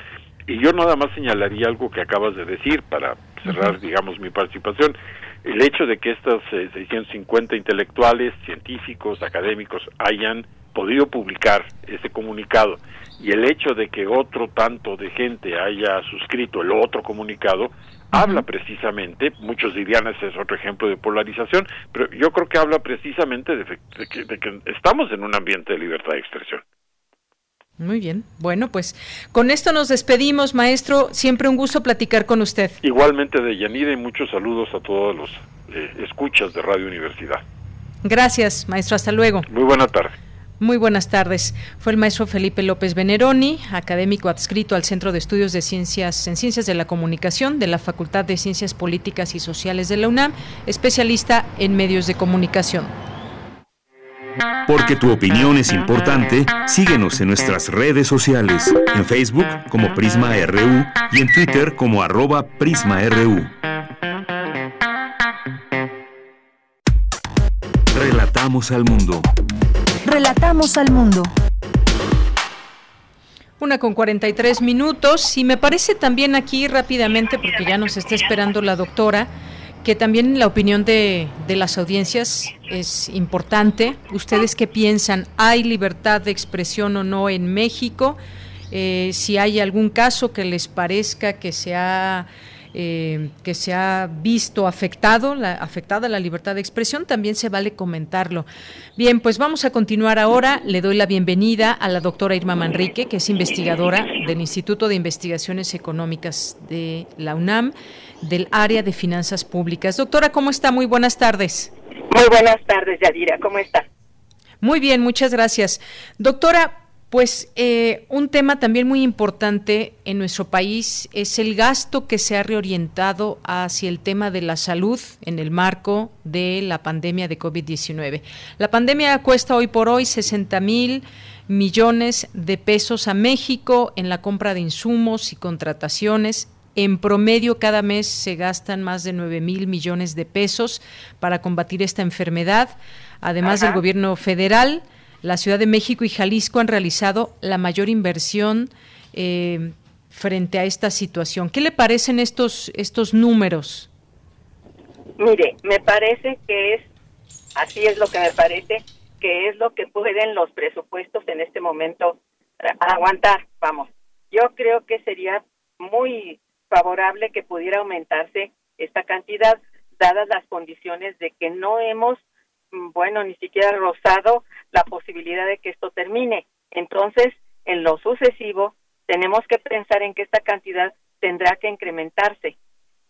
Y yo nada más señalaría algo que acabas de decir para cerrar, digamos, mi participación. El hecho de que estas 650 eh, intelectuales, científicos, académicos hayan podido publicar ese comunicado y el hecho de que otro tanto de gente haya suscrito el otro comunicado habla precisamente, muchos dirían ese es otro ejemplo de polarización, pero yo creo que habla precisamente de, que, de que estamos en un ambiente de libertad de expresión. Muy bien. Bueno, pues con esto nos despedimos, maestro. Siempre un gusto platicar con usted. Igualmente de Yanira y muchos saludos a todos los eh, escuchas de Radio Universidad. Gracias, maestro. Hasta luego. Muy buena tarde. Muy buenas tardes. Fue el maestro Felipe López Veneroni, académico adscrito al Centro de Estudios de Ciencias en Ciencias de la Comunicación de la Facultad de Ciencias Políticas y Sociales de la UNAM, especialista en medios de comunicación. Porque tu opinión es importante, síguenos en nuestras redes sociales, en Facebook como Prisma RU y en Twitter como arroba PrismaRU. Relatamos al mundo. Relatamos al mundo. Una con 43 minutos y me parece también aquí rápidamente, porque ya nos está esperando la doctora, que también la opinión de, de las audiencias es importante. ¿Ustedes qué piensan? ¿Hay libertad de expresión o no en México? Eh, si hay algún caso que les parezca que se ha eh, que se ha visto afectado, la, afectada la libertad de expresión, también se vale comentarlo. Bien, pues vamos a continuar ahora. Le doy la bienvenida a la doctora Irma Manrique, que es investigadora del Instituto de Investigaciones Económicas de la UNAM, del área de finanzas públicas. Doctora, ¿cómo está? Muy buenas tardes. Muy buenas tardes, Yadira. ¿Cómo está? Muy bien, muchas gracias. Doctora, pues eh, un tema también muy importante en nuestro país es el gasto que se ha reorientado hacia el tema de la salud en el marco de la pandemia de COVID-19. La pandemia cuesta hoy por hoy 60 mil millones de pesos a México en la compra de insumos y contrataciones. En promedio, cada mes se gastan más de 9 mil millones de pesos para combatir esta enfermedad. Además del gobierno federal, la Ciudad de México y Jalisco han realizado la mayor inversión eh, frente a esta situación. ¿Qué le parecen estos, estos números? Mire, me parece que es, así es lo que me parece, que es lo que pueden los presupuestos en este momento aguantar, vamos. Yo creo que sería muy favorable que pudiera aumentarse esta cantidad, dadas las condiciones de que no hemos bueno, ni siquiera rozado la posibilidad de que esto termine. Entonces, en lo sucesivo, tenemos que pensar en que esta cantidad tendrá que incrementarse.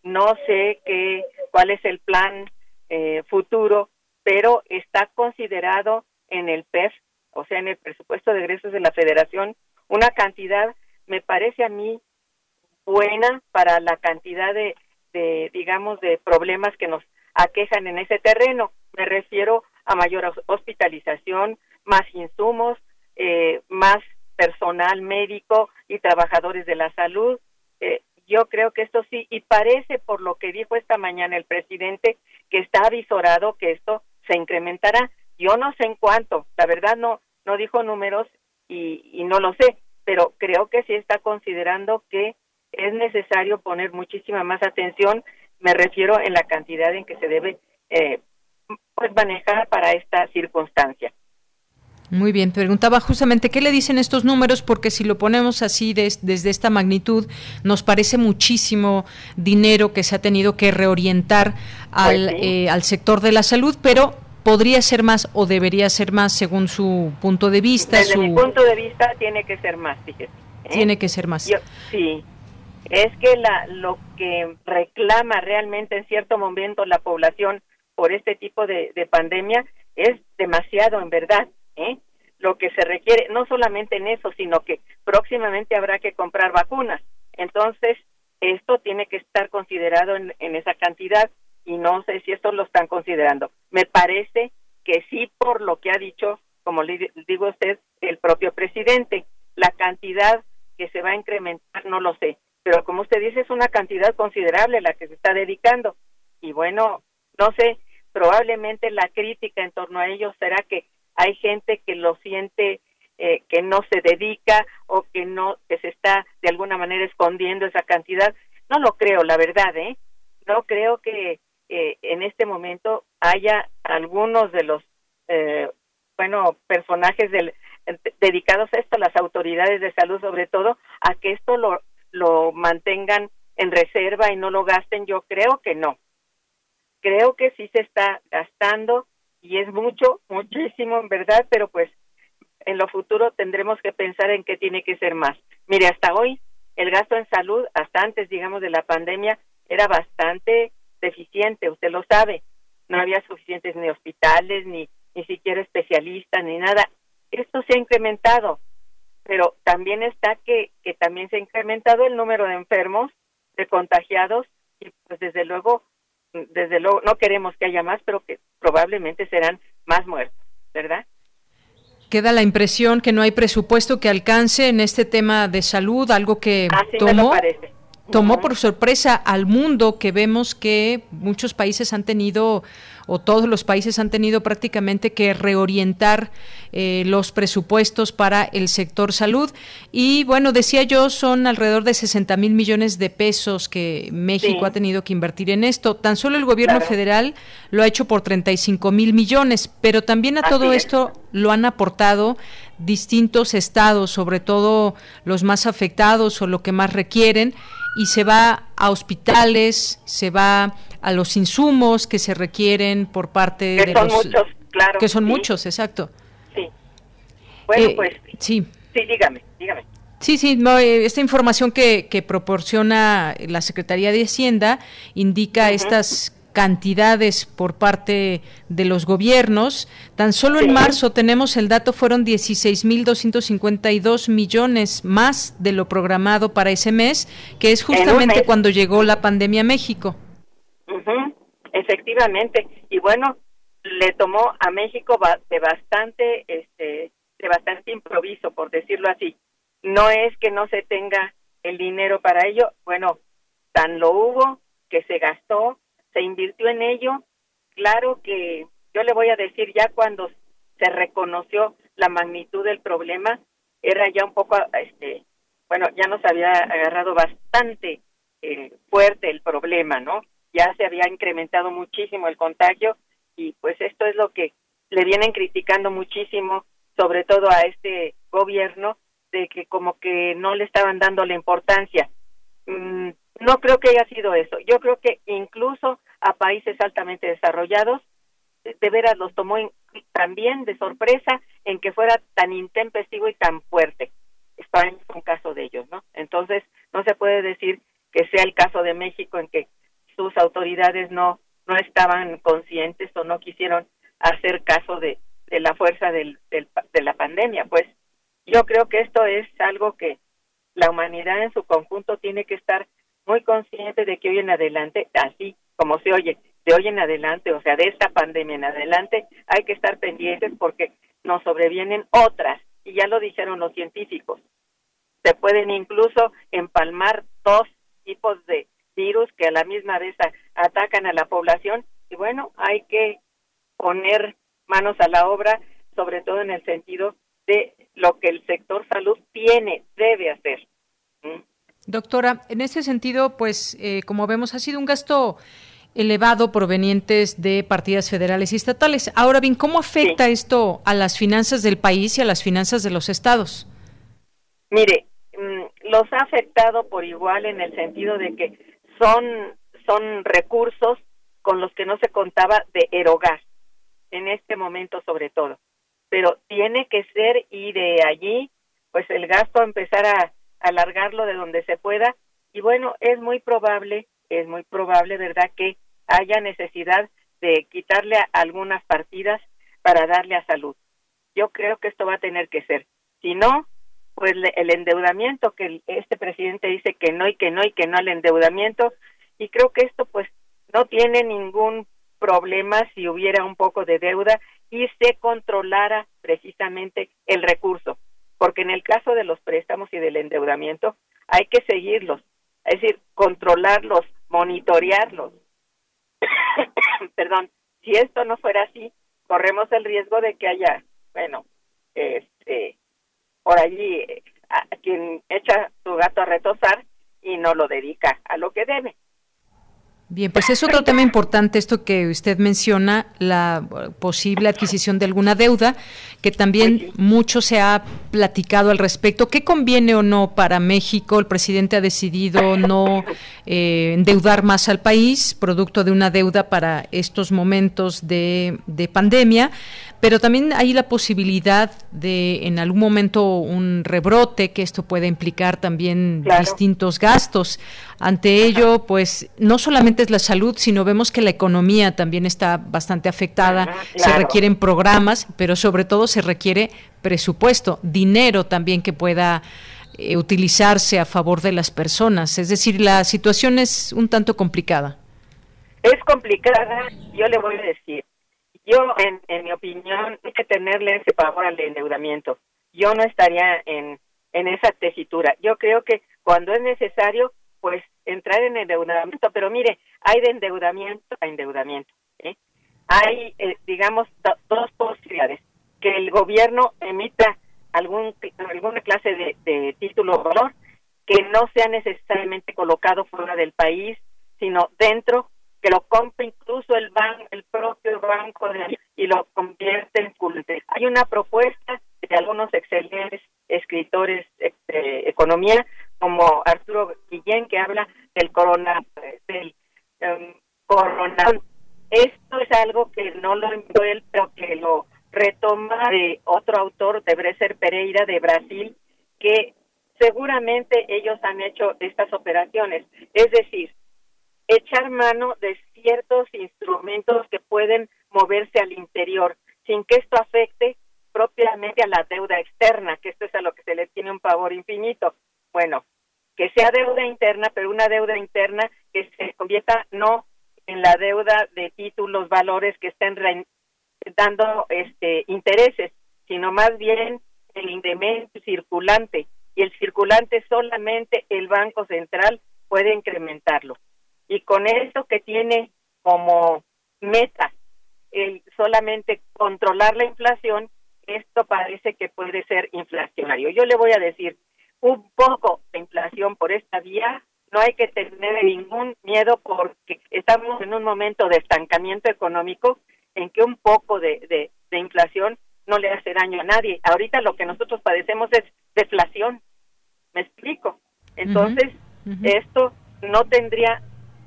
No sé qué, cuál es el plan eh, futuro, pero está considerado en el PEF, o sea, en el presupuesto de egresos de la Federación, una cantidad, me parece a mí, buena para la cantidad de, de digamos, de problemas que nos aquejan en ese terreno. Me refiero a mayor hospitalización, más insumos, eh, más personal médico y trabajadores de la salud. Eh, yo creo que esto sí, y parece por lo que dijo esta mañana el presidente, que está avisorado que esto se incrementará. Yo no sé en cuánto, la verdad no, no dijo números y, y no lo sé, pero creo que sí está considerando que es necesario poner muchísima más atención, me refiero en la cantidad en que se debe eh, pues manejar para esta circunstancia. Muy bien, preguntaba justamente qué le dicen estos números, porque si lo ponemos así desde esta magnitud, nos parece muchísimo dinero que se ha tenido que reorientar al, pues eh, al sector de la salud, pero podría ser más o debería ser más según su punto de vista. Desde mi punto de vista tiene que ser más, fíjese. ¿eh? Tiene que ser más. sí, es que la, lo que reclama realmente en cierto momento la población por este tipo de, pandemia es demasiado en verdad, ¿eh? Lo que se requiere, no solamente en eso, sino que próximamente habrá que comprar vacunas. Entonces, esto tiene que estar considerado en, en esa cantidad y no sé si esto lo están considerando. Me parece que sí, por lo que ha dicho, como le digo a usted, el propio presidente, la cantidad que se va a incrementar, no lo sé, pero como usted dice, es una cantidad considerable la que se está dedicando. Y bueno, no sé, probablemente la crítica en torno a ellos será que hay gente que lo siente eh, que no se dedica o que no que se está de alguna manera escondiendo esa cantidad no lo creo la verdad eh no creo que eh, en este momento haya algunos de los eh, bueno personajes del, dedicados a esto las autoridades de salud sobre todo a que esto lo lo mantengan en reserva y no lo gasten yo creo que no creo que sí se está gastando y es mucho, muchísimo en verdad, pero pues en lo futuro tendremos que pensar en qué tiene que ser más. Mire, hasta hoy el gasto en salud, hasta antes, digamos, de la pandemia, era bastante deficiente, usted lo sabe. No había suficientes ni hospitales, ni, ni siquiera especialistas, ni nada. Esto se ha incrementado, pero también está que, que también se ha incrementado el número de enfermos, de contagiados, y pues desde luego desde luego no queremos que haya más, pero que probablemente serán más muertos, ¿verdad? Queda la impresión que no hay presupuesto que alcance en este tema de salud, algo que tomó, tomó por sorpresa al mundo, que vemos que muchos países han tenido o todos los países han tenido prácticamente que reorientar eh, los presupuestos para el sector salud. Y bueno, decía yo, son alrededor de 60 mil millones de pesos que México ha tenido que invertir en esto. Tan solo el gobierno federal lo ha hecho por 35 mil millones, pero también a todo esto lo han aportado distintos estados, sobre todo los más afectados o lo que más requieren. Y se va a hospitales, se va a los insumos que se requieren por parte que de son los muchos, claro. que son muchos, exacto. Sí. Bueno, Eh, pues sí. sí, dígame, dígame. Sí, sí, no, eh, esta información que, que proporciona la Secretaría de Hacienda indica estas cantidades por parte de los gobiernos. Tan solo en marzo tenemos el dato, fueron 16.252 millones más de lo programado para ese mes, que es justamente cuando llegó la pandemia a México. Ujú, Efectivamente. Y bueno, le tomó a México de bastante, este, de bastante improviso, por decirlo así. No es que no se tenga el dinero para ello. Bueno, tan lo hubo que se gastó, se invirtió en ello. Claro que yo le voy a decir ya cuando se reconoció la magnitud del problema, era ya un poco, este, bueno, ya nos había agarrado bastante eh, fuerte el problema, ¿no? Ya se había incrementado muchísimo el contagio y pues esto es lo que le vienen criticando muchísimo, sobre todo a este gobierno, de que como que no le estaban dando la importancia. Mm, no creo que haya sido eso. Yo creo que incluso a países altamente desarrollados, de de veras los tomó en- también de sorpresa en que fuera tan intempestivo y tan fuerte. España es un caso de ellos, ¿no? Entonces, no se puede decir que sea el caso de México en que sus autoridades no no estaban conscientes o no quisieron hacer caso de, de la fuerza del, del de la pandemia. Pues yo creo que esto es algo que la humanidad en su conjunto tiene que estar muy consciente de que hoy en adelante, así como se oye, de hoy en adelante, o sea, de esta pandemia en adelante, hay que estar pendientes porque nos sobrevienen otras, y ya lo dijeron los científicos. Se pueden incluso empalmar dos tipos de virus que a la misma vez atacan a la población, y bueno, hay que poner manos a la obra, sobre todo en el sentido de lo que el sector salud tiene, debe hacer. ¿Mm? Doctora, en ese sentido, pues, eh, como vemos, ha sido un gasto elevado provenientes de partidas federales y estatales. Ahora bien, ¿cómo afecta esto a las finanzas del país y a las finanzas de los estados? Mire, mm, los ha afectado por igual en el sentido de que son, son recursos con los que no se contaba de erogar, en este momento sobre todo. Pero tiene que ser y de allí, pues el gasto empezar a alargarlo de donde se pueda. Y bueno, es muy probable, es muy probable, ¿verdad?, que haya necesidad de quitarle algunas partidas para darle a salud. Yo creo que esto va a tener que ser. Si no, pues el endeudamiento que este presidente dice que no y que no y que no al endeudamiento y creo que esto pues no tiene ningún problema si hubiera un poco de deuda y se controlara precisamente el recurso porque en el caso de los préstamos y del endeudamiento hay que seguirlos es decir controlarlos monitorearlos perdón si esto no fuera así corremos el riesgo de que haya bueno este por allí eh, quien echa su gato a retosar y no lo dedica a lo que debe. Bien, pues es otro tema importante esto que usted menciona, la posible adquisición de alguna deuda, que también mucho se ha platicado al respecto. ¿Qué conviene o no para México? El presidente ha decidido no eh, endeudar más al país, producto de una deuda para estos momentos de, de pandemia, pero también hay la posibilidad de en algún momento un rebrote, que esto puede implicar también Claro. distintos gastos. Ante ello, pues no solamente es la salud, sino vemos que la economía también está bastante afectada. Se requieren programas, pero sobre todo se requiere presupuesto, dinero también que pueda eh, utilizarse a favor de las personas. Es decir, la situación es un tanto complicada. Es complicada, yo le voy a decir, yo en, en mi opinión hay que tenerle ese pavor al endeudamiento. Yo no estaría en, en esa tesitura. Yo creo que cuando es necesario, pues entrar en endeudamiento, pero mire, hay de endeudamiento a endeudamiento. ¿eh? Hay, eh, digamos, do- dos posibilidades. Que el gobierno emita algún alguna clase de, de título o valor que no sea necesariamente colocado fuera del país, sino dentro, que lo compre incluso el ban, el propio banco de- y lo convierte en currency. Hay una propuesta de algunos excelentes escritores de economía como Arturo también que habla del corona, del um. Esto es algo que no lo envió él, pero que lo retoma de otro autor, de Breser Pereira de Brasil, que seguramente ellos han hecho estas operaciones. Es decir, echar mano de ciertos instrumentos que pueden moverse al interior sin que esto afecte propiamente a la deuda externa, que esto es a lo que se le tiene un pavor infinito. Bueno, que sea deuda interna, pero una deuda interna que se convierta no en la deuda de títulos, valores que estén dando este intereses, sino más bien el incremento circulante. Y el circulante solamente el Banco Central puede incrementarlo. Y con eso que tiene como meta el solamente controlar la inflación, esto parece que puede ser inflacionario. Yo le voy a decir, un poco de inflación por esta vía, no hay que tener ningún miedo porque estamos en un momento de estancamiento económico en que un poco de, de, inflación no le hace daño a nadie. Ahorita lo que nosotros padecemos es deflación. ¿Me explico? Entonces, esto no tendría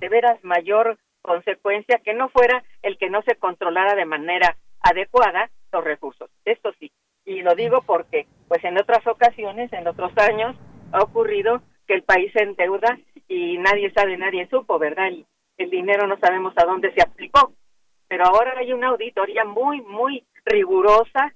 de veras mayor consecuencia que no fuera el que no se controlara de manera adecuada los recursos. Esto sí. Y lo digo porque, pues en otras ocasiones, en otros años, ha ocurrido que el país se endeuda y nadie sabe, nadie supo, ¿verdad? El, el dinero no sabemos a dónde se aplicó. Pero ahora hay una auditoría muy, muy rigurosa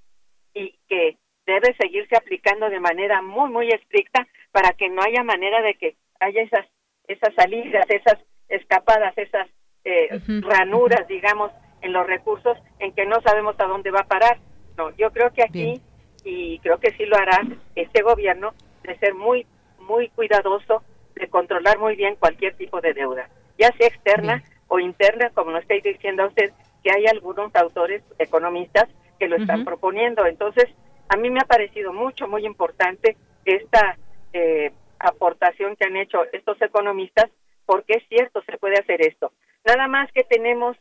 y que debe seguirse aplicando de manera muy, muy estricta para que no haya manera de que haya esas, esas salidas, esas escapadas, esas eh, ranuras, digamos, en los recursos en que no sabemos a dónde va a parar. No, yo creo que aquí, y creo que sí lo hará este gobierno, de ser muy, muy cuidadoso, de controlar muy bien cualquier tipo de deuda, ya sea externa o interna, como nos estoy diciendo a usted, que hay algunos autores economistas que lo están proponiendo. Entonces, a mí me ha parecido mucho, muy importante esta eh, aportación que han hecho estos economistas, porque es cierto, se puede hacer esto. Nada más que tenemos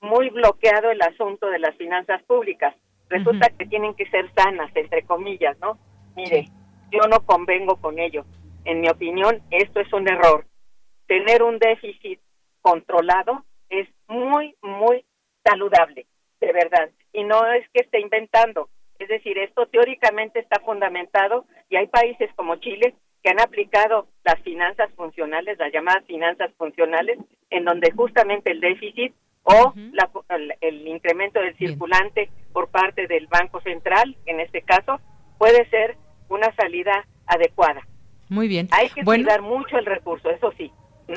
muy bloqueado el asunto de las finanzas públicas. Resulta que tienen que ser sanas, entre comillas, ¿no? Mire, yo no convengo con ello. En mi opinión, esto es un error. Tener un déficit controlado es muy, muy saludable, de verdad. Y no es que esté inventando. Es decir, esto teóricamente está fundamentado y hay países como Chile que han aplicado las finanzas funcionales, las llamadas finanzas funcionales, en donde justamente el déficit o el, incremento del circulante por parte del Banco Central, en este caso, puede ser una salida adecuada. Muy bien. Hay que cuidar mucho el recurso, eso sí.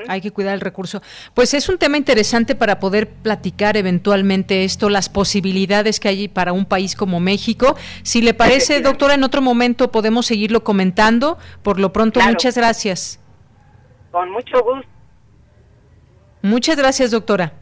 Hay que cuidar el recurso. Pues es un tema interesante para poder platicar eventualmente esto, las posibilidades que hay para un país como México. Si le parece, doctora, en otro momento podemos seguirlo comentando. Por lo pronto, muchas gracias. Con mucho gusto. Muchas gracias, doctora.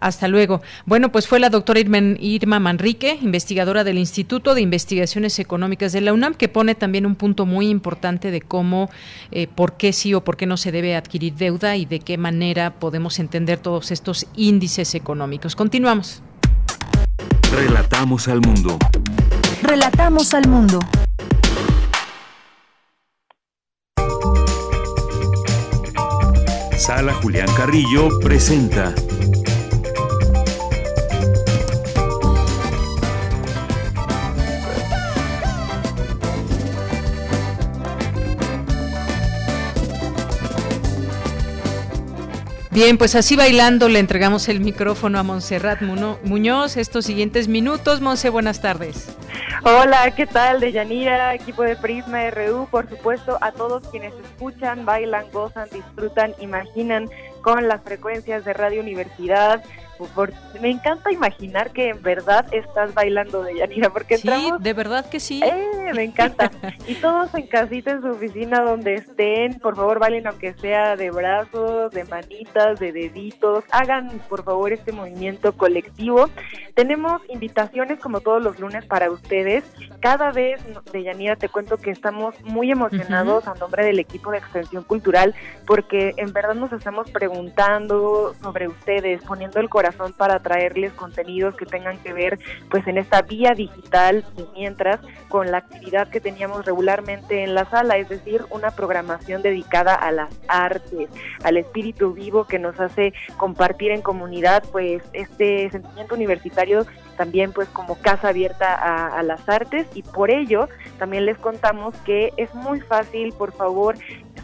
Hasta luego. Bueno, pues fue la doctora Irma Manrique, investigadora del Instituto de Investigaciones Económicas de la UNAM, que pone también un punto muy importante de cómo, eh, por qué sí o por qué no se debe adquirir deuda y de qué manera podemos entender todos estos índices económicos. Continuamos. Relatamos al mundo. Relatamos al mundo. Sala Julián Carrillo presenta Bien, pues así bailando le entregamos el micrófono a Montserrat Muñoz estos siguientes minutos. Monse, buenas tardes. Hola, ¿qué tal? De Yanira, equipo de Prisma RU, por supuesto, a todos quienes escuchan, bailan, gozan, disfrutan, imaginan con las frecuencias de Radio Universidad, me encanta imaginar que en verdad estás bailando de Yanira, porque sí, de verdad que sí. Eh, me encanta. y todos en casita, en su oficina, donde estén, por favor, bailen aunque sea de brazos, de manitas, de deditos. Hagan, por favor, este movimiento colectivo. Tenemos invitaciones como todos los lunes para ustedes. Cada vez, de Yanira, te cuento que estamos muy emocionados a nombre del equipo de Extensión Cultural, porque en verdad nos estamos preguntando sobre ustedes, poniendo el corazón para traerles contenidos que tengan que ver pues en esta vía digital y mientras con la actividad que teníamos regularmente en la sala, es decir, una programación dedicada a las artes, al espíritu vivo que nos hace compartir en comunidad pues este sentimiento universitario también pues como casa abierta a, las artes. Y por ello también les contamos que es muy fácil, por favor,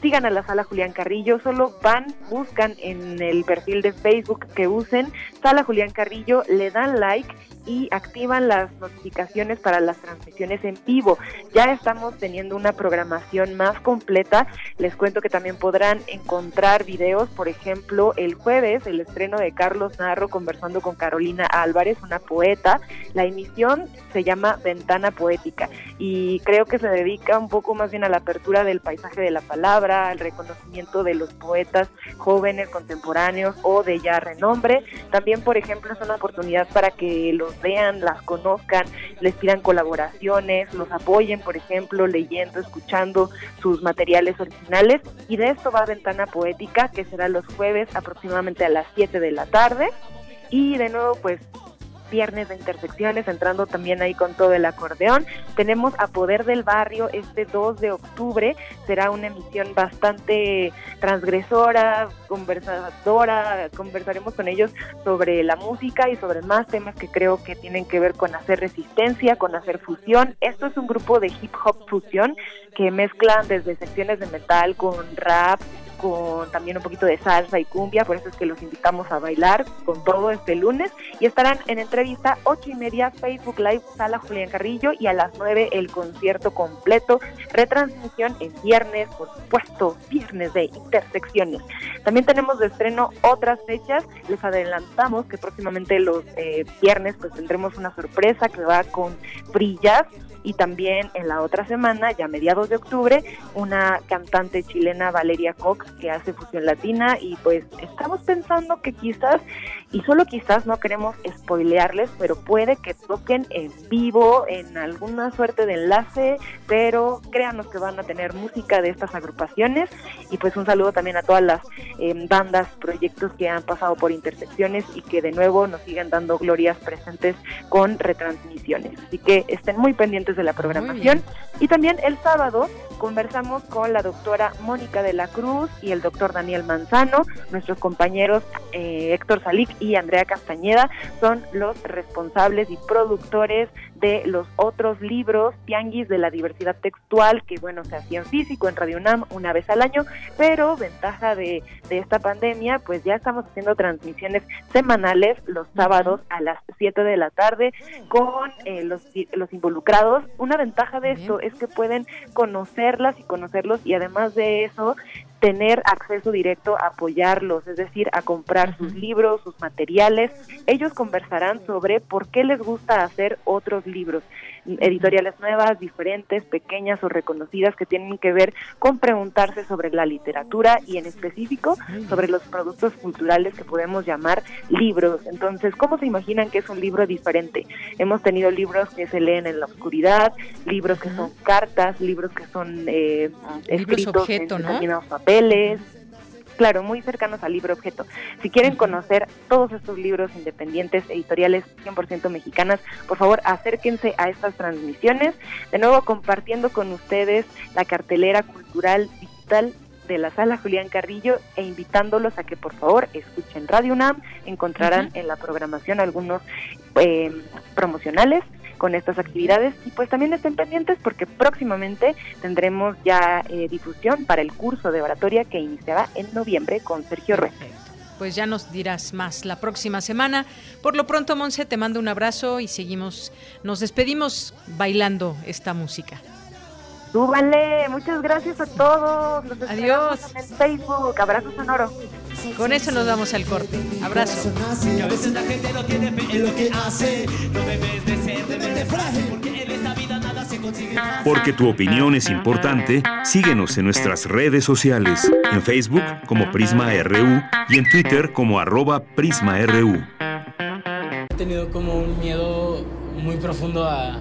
sigan a la sala Julián Carrillo, solo van, buscan en el perfil de Facebook que usen Sala Julián Carrillo, le dan like y activan las notificaciones para las transmisiones en vivo. Ya estamos teniendo una programación más completa. Les cuento que también podrán encontrar videos, por ejemplo, el jueves, el estreno de Carlos Narro conversando con Carolina Álvarez, una poeta. La emisión se llama Ventana Poética y creo que se dedica un poco más bien a la apertura del paisaje de la palabra, al reconocimiento de los poetas jóvenes, contemporáneos o de ya renombre. También, por ejemplo, es una oportunidad para que los vean, las conozcan, les pidan colaboraciones, los apoyen, por ejemplo, leyendo, escuchando sus materiales originales. Y de esto va Ventana Poética, que será los jueves aproximadamente a las 7 de la tarde. Y de nuevo, pues viernes de intersecciones, entrando también ahí con todo el acordeón. Tenemos a Poder del Barrio este 2 de octubre, será una emisión bastante transgresora, conversadora, conversaremos con ellos sobre la música y sobre más temas que creo que tienen que ver con hacer resistencia, con hacer fusión. Esto es un grupo de hip hop fusión que mezclan desde secciones de metal con rap, con también un poquito de salsa y cumbia, por eso es que los invitamos a bailar con todo este lunes y estarán en entrevista ocho y media Facebook Live Sala Julián Carrillo y a las 9 el concierto completo, retransmisión en viernes, por supuesto, viernes de intersecciones. También tenemos de estreno otras fechas, les adelantamos que próximamente los eh, viernes pues tendremos una sorpresa que va con Brillas y también en la otra semana, ya mediados de octubre, una cantante chilena Valeria Cox que hace fusión latina y pues estamos pensando que quizás, y solo quizás no queremos spoilearles, pero puede que toquen en vivo, en alguna suerte de enlace, pero créanos que van a tener música de estas agrupaciones y pues un saludo también a todas las eh, bandas, proyectos que han pasado por intersecciones y que de nuevo nos siguen dando glorias presentes con retransmisiones. Así que estén muy pendientes de la programación. Y también el sábado conversamos con la doctora Mónica de la Cruz y el doctor Daniel Manzano, nuestros compañeros eh, Héctor Salic y Andrea Castañeda son los responsables y productores de los otros libros Tianguis de la diversidad textual que bueno se hacían físico en Radio UNAM una vez al año, pero ventaja de, de esta pandemia pues ya estamos haciendo transmisiones semanales los sábados a las 7 de la tarde con eh, los, los involucrados. Una ventaja de esto es que pueden conocerlas y conocerlos y además de eso tener acceso directo a apoyarlos, es decir, a comprar sus libros, sus materiales. Ellos conversarán sobre por qué les gusta hacer otros libros editoriales nuevas, diferentes, pequeñas o reconocidas que tienen que ver con preguntarse sobre la literatura y en específico sobre los productos culturales que podemos llamar libros. Entonces, ¿cómo se imaginan que es un libro diferente? Hemos tenido libros que se leen en la oscuridad, libros que son cartas, libros que son eh, escritos en determinados papeles, claro, muy cercanos al libro objeto. Si quieren conocer todos estos libros independientes, editoriales 100% mexicanas, por favor acérquense a estas transmisiones, de nuevo compartiendo con ustedes la cartelera cultural digital de la sala Julián Carrillo e invitándolos a que por favor escuchen Radio UNAM, encontrarán en la programación algunos eh, promocionales con estas actividades y pues también estén pendientes porque próximamente tendremos ya eh, difusión para el curso de oratoria que iniciará en noviembre con Sergio Ruiz. Pues ya nos dirás más la próxima semana. Por lo pronto, Monse, te mando un abrazo y seguimos, nos despedimos bailando esta música. Súbanle, muchas gracias a todos. Adiós. En Facebook, abrazo sonoro. Con eso nos damos al corte. Abrazo. a veces la gente no tiene fe en lo que hace. No debes de ser frágil. Porque en esta vida nada se consigue. Porque tu opinión es importante, síguenos en nuestras redes sociales. En Facebook como Prisma RU y en Twitter como arroba PrismaRU. He tenido como un miedo muy profundo a,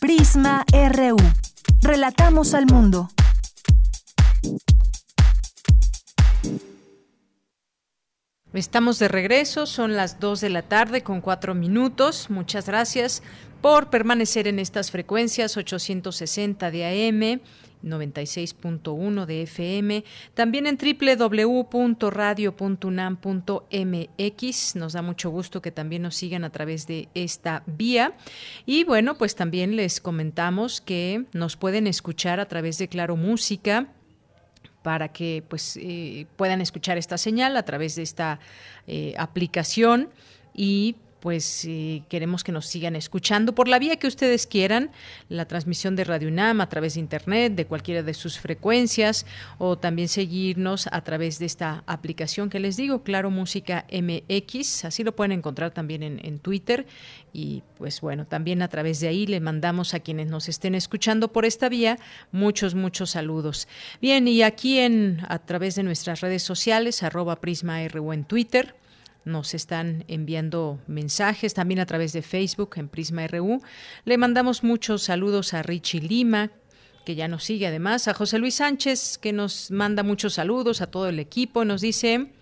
Prisma RU. Relatamos al mundo. Estamos de regreso, son las 2 de la tarde con 4 minutos. Muchas gracias por permanecer en estas frecuencias 860 de AM 96.1 de FM, también en www.radio.unam.mx. Nos da mucho gusto que también nos sigan a través de esta vía. Y bueno, pues también les comentamos que nos pueden escuchar a través de Claro Música para que pues eh, puedan escuchar esta señal a través de esta eh, aplicación y pues eh, queremos que nos sigan escuchando por la vía que ustedes quieran, la transmisión de Radio UNAM a través de Internet, de cualquiera de sus frecuencias, o también seguirnos a través de esta aplicación que les digo, Claro Música MX, así lo pueden encontrar también en, en Twitter. Y pues bueno, también a través de ahí le mandamos a quienes nos estén escuchando por esta vía muchos, muchos saludos. Bien, y aquí en a través de nuestras redes sociales, arroba Prisma RU en Twitter, nos están enviando mensajes también a través de Facebook en Prisma RU. Le mandamos muchos saludos a Richie Lima, que ya nos sigue además, a José Luis Sánchez, que nos manda muchos saludos, a todo el equipo, nos dice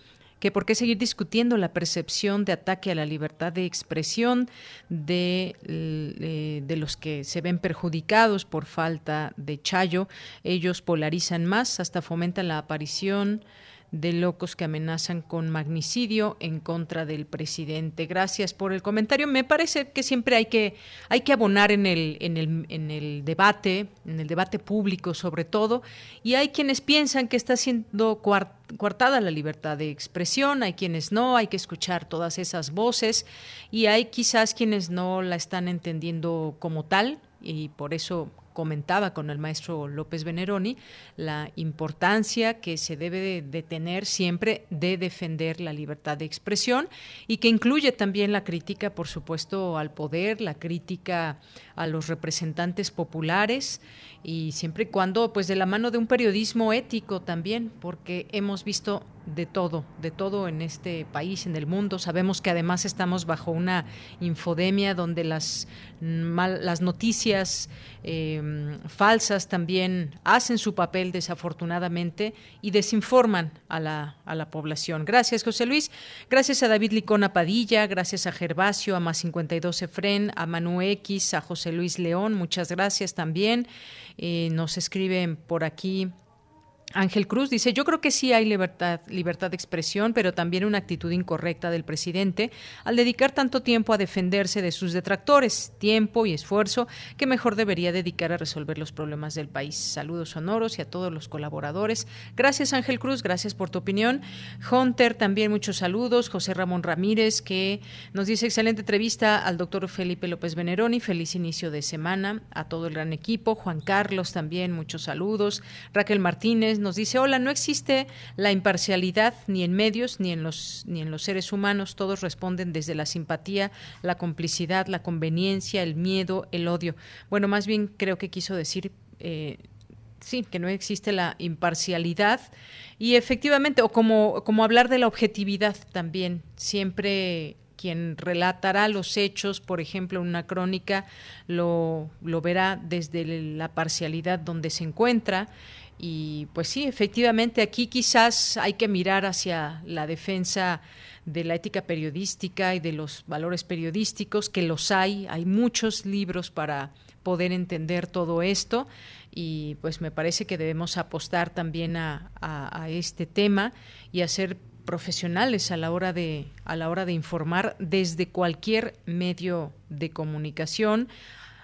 que por qué seguir discutiendo la percepción de ataque a la libertad de expresión de, eh, de, los que se ven perjudicados por falta de chayo. Ellos polarizan más, hasta fomentan la aparición de locos que amenazan con magnicidio en contra del presidente. Gracias por el comentario. Me parece que siempre hay que hay que abonar en el en el en el debate, en el debate público sobre todo, y hay quienes piensan que está siendo coartada la libertad de expresión, hay quienes no, hay que escuchar todas esas voces y hay quizás quienes no la están entendiendo como tal y por eso comentaba con el maestro López Veneroni, la importancia que se debe de, tener siempre de defender la libertad de expresión y que incluye también la crítica, por supuesto, al poder, la crítica a los representantes populares y siempre y cuando, pues de la mano de un periodismo ético también, porque hemos visto de todo, de todo en este país, en el mundo. Sabemos que además estamos bajo una infodemia donde las, las noticias em, falsas también hacen su papel desafortunadamente y desinforman a la, a la población. Gracias, José Luis. Gracias a David Licona Padilla, gracias a Gervasio, a Más 52 Efren, a Manu X, a José Luis León. Muchas gracias también. Eh, nos escriben por aquí Ángel Cruz dice, yo creo que sí hay libertad, libertad de expresión, pero también una actitud incorrecta del presidente al dedicar tanto tiempo a defenderse de sus detractores, tiempo y esfuerzo que mejor debería dedicar a resolver los problemas del país. Saludos sonoros y a todos los colaboradores. Gracias Ángel Cruz, gracias por tu opinión. Hunter, también muchos saludos. José Ramón Ramírez, que nos dice excelente entrevista al doctor Felipe López Veneroni, feliz inicio de semana a todo el gran equipo. Juan Carlos también, muchos saludos. Raquel Martínez, nos dice, hola, no existe la imparcialidad ni en medios ni en los, ni en los seres humanos, todos responden desde la simpatía, la complicidad, la conveniencia, el miedo, el odio. Bueno, más bien creo que quiso decir... Eh, sí, que no existe la imparcialidad. Y efectivamente, o como, como hablar de la objetividad también, siempre quien relatará los hechos, por ejemplo, una crónica, lo, lo verá desde la parcialidad donde se encuentra y pues sí, efectivamente, aquí quizás hay que mirar hacia la defensa de la ética periodística y de los valores periodísticos, que los hay, hay muchos libros para poder entender todo esto. Y pues me parece que debemos apostar también a, este tema y a ser profesionales a la hora de a la hora de informar desde cualquier medio de comunicación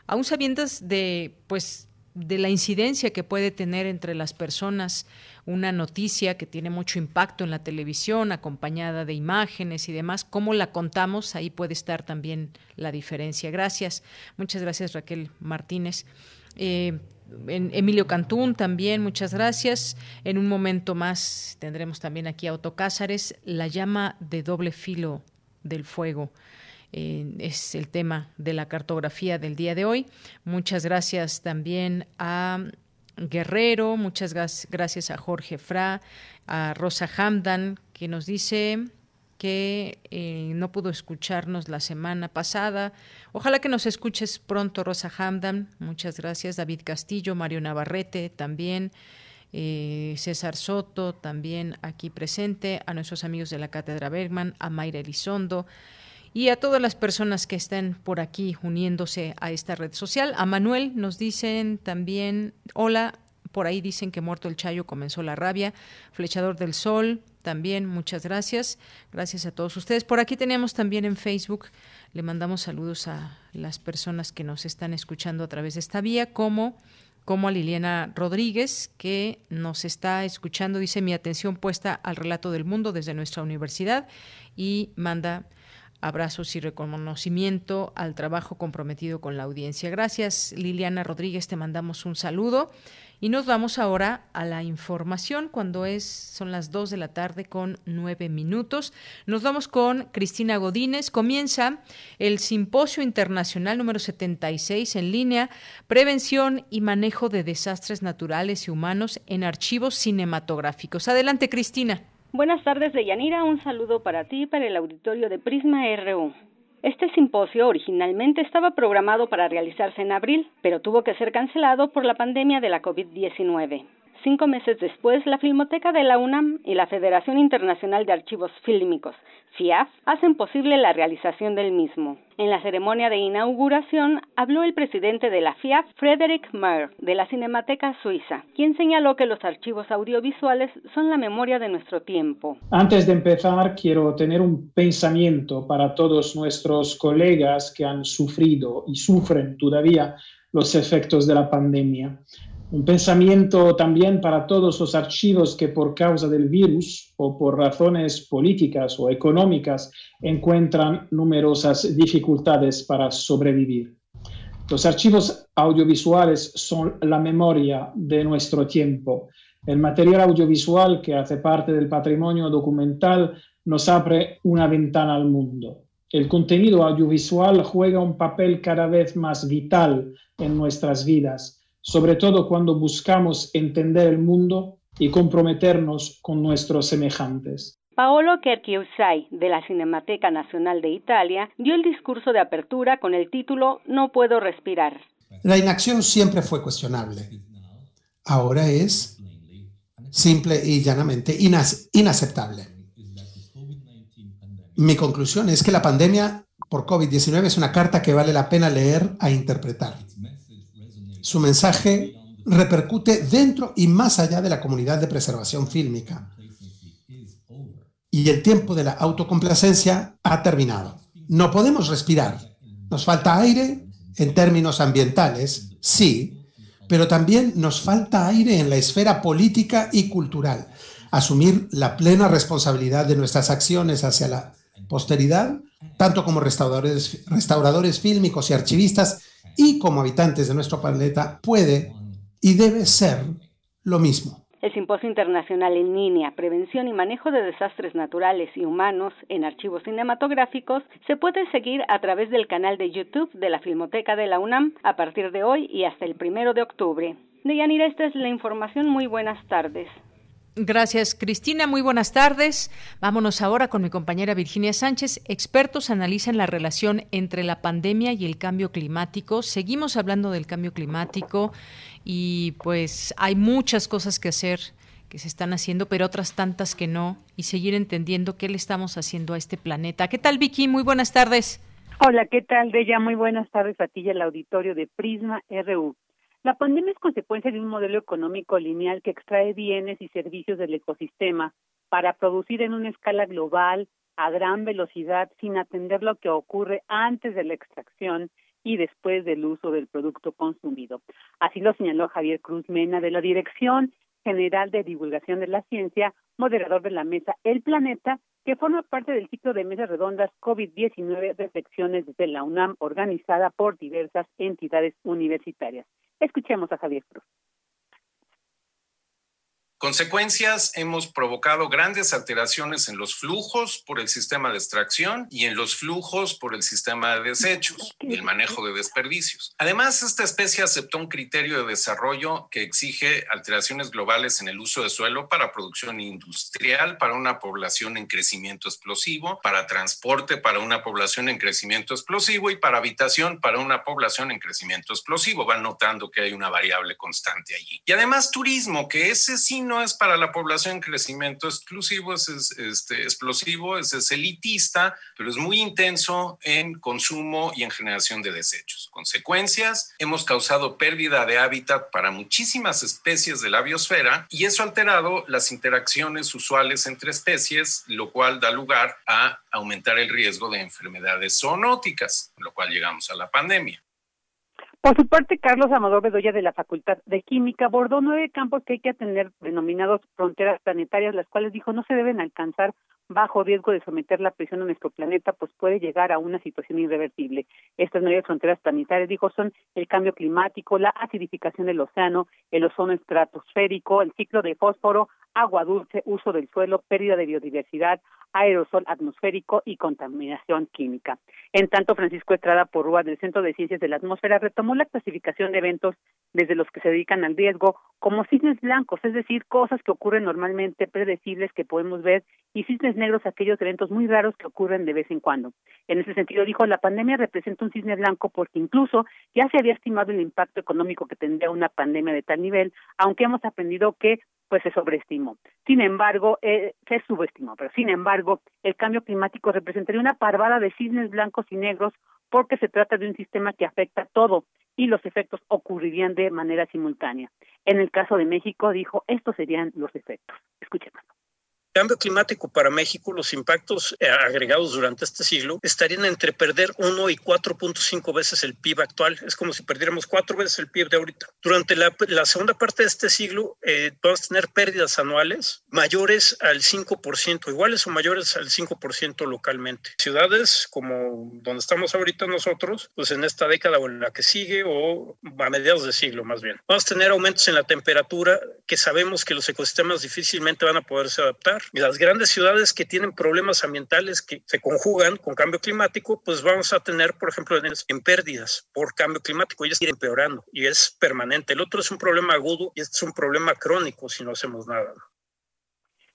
aún sabiendas de, pues, de la incidencia que puede tener entre las personas una noticia que tiene mucho impacto en la televisión, acompañada de imágenes y demás, cómo la contamos, ahí puede estar también la diferencia. Gracias, muchas gracias Raquel Martínez. Eh, Emilio Cantún también, muchas gracias. En un momento más tendremos también aquí a Otto Cázares, la llama de doble filo del fuego. Es el tema de la cartografía del día de hoy. Muchas gracias también a Guerrero, muchas gracias a Jorge Fra, a Rosa Hamdan, que nos dice que eh, no pudo escucharnos la semana pasada. Ojalá que nos escuches pronto, Rosa Hamdan. Muchas gracias. David Castillo, Mario Navarrete también. Eh, César Soto también aquí presente, a nuestros amigos de la Cátedra Bergman, a Mayra Elizondo, y a todas las personas que estén por aquí uniéndose a esta red social. A Manuel nos dicen también, hola, por ahí dicen que muerto el Chayo comenzó la rabia. Flechador del Sol, también muchas gracias. Gracias a todos ustedes. Por aquí teníamos también en Facebook, le mandamos saludos a las personas que nos están escuchando a través de esta vía, como como a Liliana Rodríguez, que nos está escuchando, dice mi atención puesta al relato del mundo desde nuestra universidad y manda abrazos y reconocimiento al trabajo comprometido con la audiencia. Gracias, Liliana Rodríguez, te mandamos un saludo. Y nos vamos ahora a la información cuando es, son las 2 de la tarde con 9 minutos. Nos vamos con Cristina Godínez. Comienza el Simposio Internacional número 76 en línea, Prevención y Manejo de Desastres Naturales y Humanos en Archivos Cinematográficos. Adelante, Cristina. Buenas tardes, Deyanira. Un saludo para ti y para el auditorio de Prisma RU. Este simposio originalmente estaba programado para realizarse en abril, pero tuvo que ser cancelado por la pandemia de la COVID-19. Cinco meses después, la Filmoteca de la UNAM y la Federación Internacional de Archivos Fílmicos, FIAF, hacen posible la realización del mismo. En la ceremonia de inauguración habló el presidente de la FIAF, Frederick Mayer, de la Cinemateca Suiza, quien señaló que los archivos audiovisuales son la memoria de nuestro tiempo. Antes de empezar, quiero tener un pensamiento para todos nuestros colegas que han sufrido y sufren todavía los efectos de la pandemia. Un pensamiento también para todos los archivos que por causa del virus o por razones políticas o económicas encuentran numerosas dificultades para sobrevivir. Los archivos audiovisuales son la memoria de nuestro tiempo. El material audiovisual que hace parte del patrimonio documental nos abre una ventana al mundo. El contenido audiovisual juega un papel cada vez más vital en nuestras vidas sobre todo cuando buscamos entender el mundo y comprometernos con nuestros semejantes. Paolo Kerchiusai, de la Cinemateca Nacional de Italia, dio el discurso de apertura con el título No puedo respirar. La inacción siempre fue cuestionable. Ahora es simple y llanamente inaceptable. Mi conclusión es que la pandemia por COVID-19 es una carta que vale la pena leer e interpretar. Su mensaje repercute dentro y más allá de la comunidad de preservación fílmica. Y el tiempo de la autocomplacencia ha terminado. No podemos respirar. Nos falta aire en términos ambientales, sí, pero también nos falta aire en la esfera política y cultural. Asumir la plena responsabilidad de nuestras acciones hacia la posteridad, tanto como restauradores, restauradores fílmicos y archivistas, y como habitantes de nuestro planeta puede y debe ser lo mismo. El Simposio Internacional en Línea, Prevención y Manejo de Desastres Naturales y Humanos en Archivos Cinematográficos se puede seguir a través del canal de YouTube de la Filmoteca de la UNAM a partir de hoy y hasta el primero de octubre. Deyanira, esta es la información. Muy buenas tardes. Gracias, Cristina. Muy buenas tardes. Vámonos ahora con mi compañera Virginia Sánchez. Expertos analizan la relación entre la pandemia y el cambio climático. Seguimos hablando del cambio climático y pues hay muchas cosas que hacer que se están haciendo, pero otras tantas que no, y seguir entendiendo qué le estamos haciendo a este planeta. ¿Qué tal, Vicky? Muy buenas tardes. Hola, ¿qué tal, Bella? Muy buenas tardes a ti auditorio de Prisma RU. La pandemia es consecuencia de un modelo económico lineal que extrae bienes y servicios del ecosistema para producir en una escala global a gran velocidad sin atender lo que ocurre antes de la extracción y después del uso del producto consumido. Así lo señaló Javier Cruz Mena de la Dirección General de Divulgación de la Ciencia, moderador de la mesa El Planeta, que forma parte del ciclo de mesas redondas COVID-19 Reflexiones desde la UNAM, organizada por diversas entidades universitarias. Escuchemos a Javier Cruz. Consecuencias, hemos provocado grandes alteraciones en los flujos por el sistema de extracción y en los flujos por el sistema de desechos y el manejo de desperdicios. Además, esta especie aceptó un criterio de desarrollo que exige alteraciones globales en el uso de suelo para producción industrial, para una población en crecimiento explosivo, para transporte, para una población en crecimiento explosivo y para habitación, para una población en crecimiento explosivo. Van notando que hay una variable constante allí. Y además, turismo, que ese sí no es para la población en crecimiento exclusivo, es, este, explosivo, es, elitista, pero es muy intenso en consumo y en generación de desechos. Consecuencias, hemos causado pérdida de hábitat para muchísimas especies de la biosfera y eso ha alterado las interacciones usuales entre especies, lo cual da lugar a aumentar el riesgo de enfermedades zoonóticas, lo cual llegamos a la pandemia. Por su parte, Carlos Amador Bedoya de la Facultad de Química abordó nueve campos que hay que tener denominados fronteras planetarias, las cuales dijo no se deben alcanzar bajo riesgo de someter la presión a nuestro planeta, pues puede llegar a una situación irreversible. Estas nueve fronteras planetarias, dijo, son el cambio climático, la acidificación del océano, el ozono estratosférico, el ciclo de fósforo, agua dulce, uso del suelo, pérdida de biodiversidad, aerosol atmosférico y contaminación química. En tanto, Francisco Estrada Porrúa del Centro de Ciencias de la Atmósfera retomó la clasificación de eventos desde los que se dedican al riesgo como cisnes blancos, es decir, cosas que ocurren normalmente, predecibles que podemos ver, y cisnes negros, aquellos eventos muy raros que ocurren de vez en cuando. En ese sentido, dijo, la pandemia representa un cisne blanco porque incluso ya se había estimado el impacto económico que tendría una pandemia de tal nivel, aunque hemos aprendido que pues se sobreestimó. Sin embargo, eh, se subestimó, pero sin embargo, el cambio climático representaría una parvada de cisnes blancos y negros porque se trata de un sistema que afecta todo y los efectos ocurrirían de manera simultánea. En el caso de México, dijo, estos serían los efectos. Escuchemos. Cambio climático para México, los impactos eh, agregados durante este siglo estarían entre perder 1 y 4.5 veces el PIB actual. Es como si perdiéramos cuatro veces el PIB de ahorita. Durante la, segunda parte de este siglo, eh, vamos a tener pérdidas anuales mayores al 5%, iguales o mayores al 5% localmente. Ciudades como donde estamos ahorita nosotros, pues en esta década o en la que sigue o a mediados de siglo más bien. Vamos a tener aumentos en la temperatura que sabemos que los ecosistemas difícilmente van a poderse adaptar las grandes ciudades que tienen problemas ambientales que se conjugan con cambio climático, pues vamos a tener, por ejemplo, en, pérdidas por cambio climático, ellas ir empeorando y es permanente. El otro es un problema agudo y este es un problema crónico si no hacemos nada.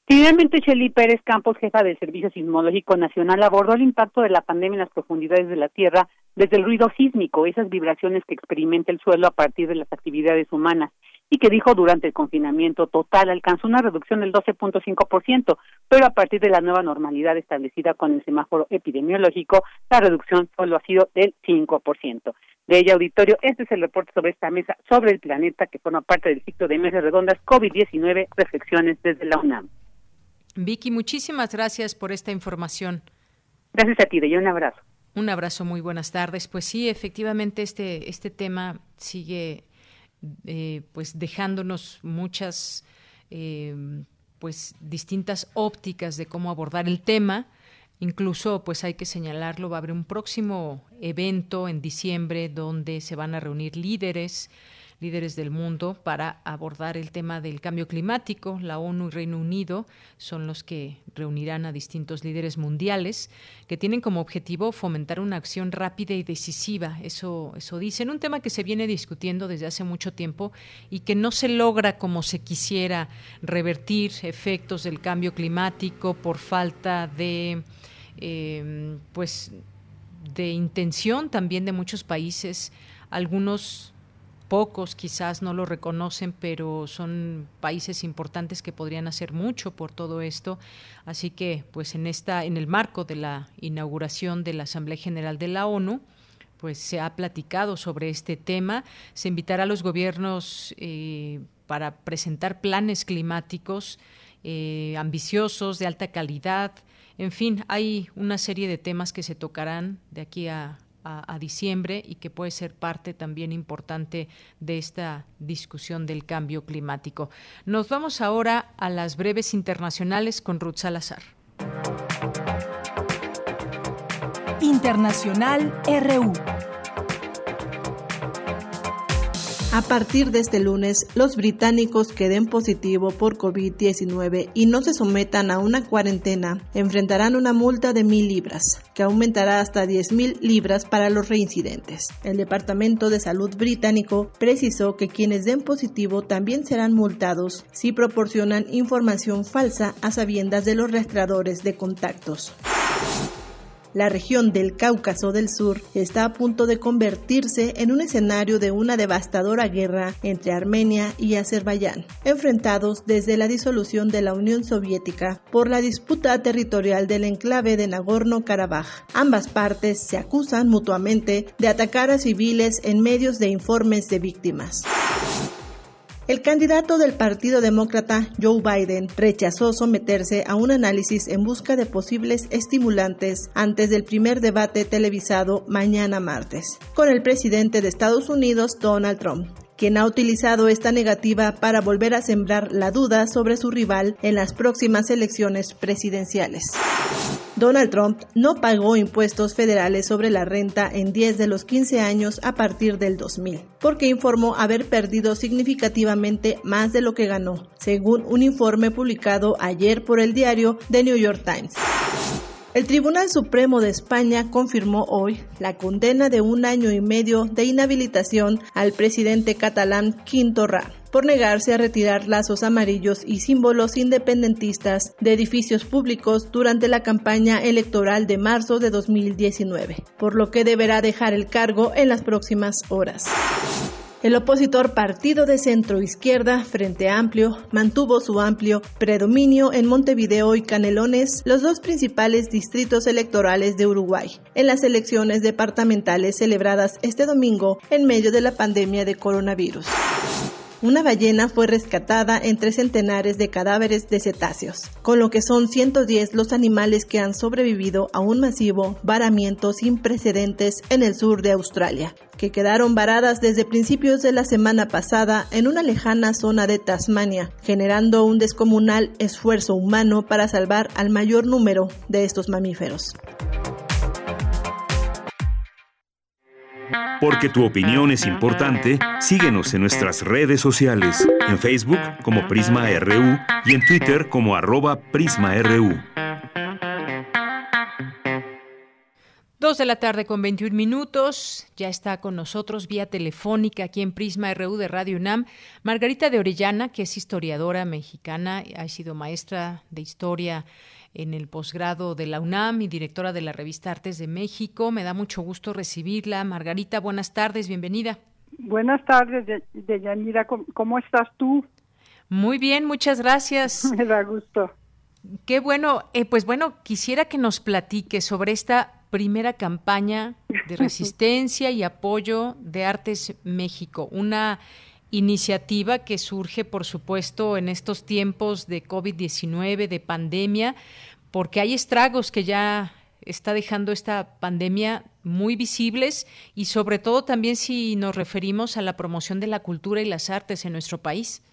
Finalmente, Shelly Pérez Campos, jefa del Servicio Sismológico Nacional, abordó el impacto de la pandemia en las profundidades de la Tierra desde el ruido sísmico, esas vibraciones que experimenta el suelo a partir de las actividades humanas y que dijo durante el confinamiento total alcanzó una reducción del 12.5%, pero a partir de la nueva normalidad establecida con el semáforo epidemiológico, la reducción solo ha sido del 5%. De ella, auditorio, este es el reporte sobre esta mesa sobre el planeta que forma parte del ciclo de mesas redondas COVID-19, reflexiones desde la UNAM. Vicky, muchísimas gracias por esta información. Gracias a ti, de un abrazo. Un abrazo, muy buenas tardes. Pues sí, efectivamente este, este tema sigue eh, pues dejándonos muchas eh, pues distintas ópticas de cómo abordar el tema. Incluso, pues hay que señalarlo, va a haber un próximo evento en diciembre donde se van a reunir líderes líderes del mundo para abordar el tema del cambio climático. La ONU y Reino Unido son los que reunirán a distintos líderes mundiales que tienen como objetivo fomentar una acción rápida y decisiva. Eso, eso dicen. Un tema que se viene discutiendo desde hace mucho tiempo y que no se logra como se quisiera revertir efectos del cambio climático por falta de eh, pues de intención también de muchos países algunos pocos quizás no lo reconocen, pero son países importantes que podrían hacer mucho por todo esto. Así que, pues en esta, en el marco de la inauguración de la Asamblea General de la ONU, pues se ha platicado sobre este tema. Se invitará a los gobiernos eh, para presentar planes climáticos eh, ambiciosos, de alta calidad. En fin, hay una serie de temas que se tocarán de aquí a a, diciembre y que puede ser parte también importante de esta discusión del cambio climático. Nos vamos ahora a las breves internacionales con Ruth Salazar. Internacional RU. A partir de este lunes, los británicos que den positivo por COVID-19 y no se sometan a una cuarentena enfrentarán una multa de mil libras, que aumentará hasta 10 mil libras para los reincidentes. El Departamento de Salud británico precisó que quienes den positivo también serán multados si proporcionan información falsa a sabiendas de los rastreadores de contactos. La región del Cáucaso del Sur está a punto de convertirse en un escenario de una devastadora guerra entre Armenia y Azerbaiyán, enfrentados desde la disolución de la Unión Soviética por la disputa territorial del enclave de Nagorno-Karabaj. Ambas partes se acusan mutuamente de atacar a civiles en medios de informes de víctimas. El candidato del Partido Demócrata, Joe Biden, rechazó someterse a un análisis en busca de posibles estimulantes antes del primer debate televisado mañana martes, con el presidente de Estados Unidos, Donald Trump quien ha utilizado esta negativa para volver a sembrar la duda sobre su rival en las próximas elecciones presidenciales. Donald Trump no pagó impuestos federales sobre la renta en 10 de los 15 años a partir del 2000, porque informó haber perdido significativamente más de lo que ganó, según un informe publicado ayer por el diario The New York Times. El Tribunal Supremo de España confirmó hoy la condena de un año y medio de inhabilitación al presidente catalán Quinto Ra por negarse a retirar lazos amarillos y símbolos independentistas de edificios públicos durante la campaña electoral de marzo de 2019, por lo que deberá dejar el cargo en las próximas horas. El opositor Partido de Centro Izquierda, Frente Amplio, mantuvo su amplio predominio en Montevideo y Canelones, los dos principales distritos electorales de Uruguay, en las elecciones departamentales celebradas este domingo en medio de la pandemia de coronavirus. Una ballena fue rescatada entre centenares de cadáveres de cetáceos, con lo que son 110 los animales que han sobrevivido a un masivo varamiento sin precedentes en el sur de Australia, que quedaron varadas desde principios de la semana pasada en una lejana zona de Tasmania, generando un descomunal esfuerzo humano para salvar al mayor número de estos mamíferos. Porque tu opinión es importante, síguenos en nuestras redes sociales, en Facebook como Prisma RU y en Twitter como arroba PrismaRU. Dos de la tarde con 21 minutos. Ya está con nosotros vía telefónica aquí en Prisma RU de Radio UNAM. Margarita de Orellana, que es historiadora mexicana, ha sido maestra de historia en el posgrado de la UNAM y directora de la revista Artes de México. Me da mucho gusto recibirla. Margarita, buenas tardes, bienvenida. Buenas tardes, Deyanira. ¿Cómo estás tú? Muy bien, muchas gracias. Me da gusto. Qué bueno. Eh, pues bueno, quisiera que nos platique sobre esta primera campaña de resistencia y apoyo de Artes México, una iniciativa que surge, por supuesto, en estos tiempos de COVID-19, de pandemia, porque hay estragos que ya está dejando esta pandemia muy visibles y sobre todo también si nos referimos a la promoción de la cultura y las artes en nuestro país.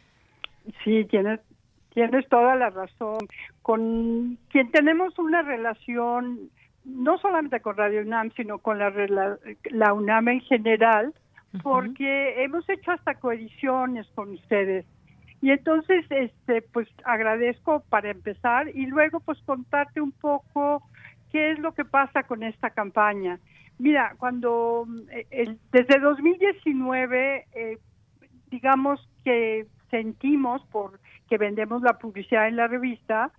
Sí, tienes, tienes toda la razón. Con quien tenemos una relación, no solamente con Radio UNAM, sino con la, la UNAM en general, porque hemos hecho hasta coediciones con ustedes. Y entonces, este, pues agradezco para empezar y luego pues contarte un poco qué es lo que pasa con esta campaña. Mira, cuando eh, desde 2019, eh, digamos que sentimos por que vendemos la publicidad en la revista,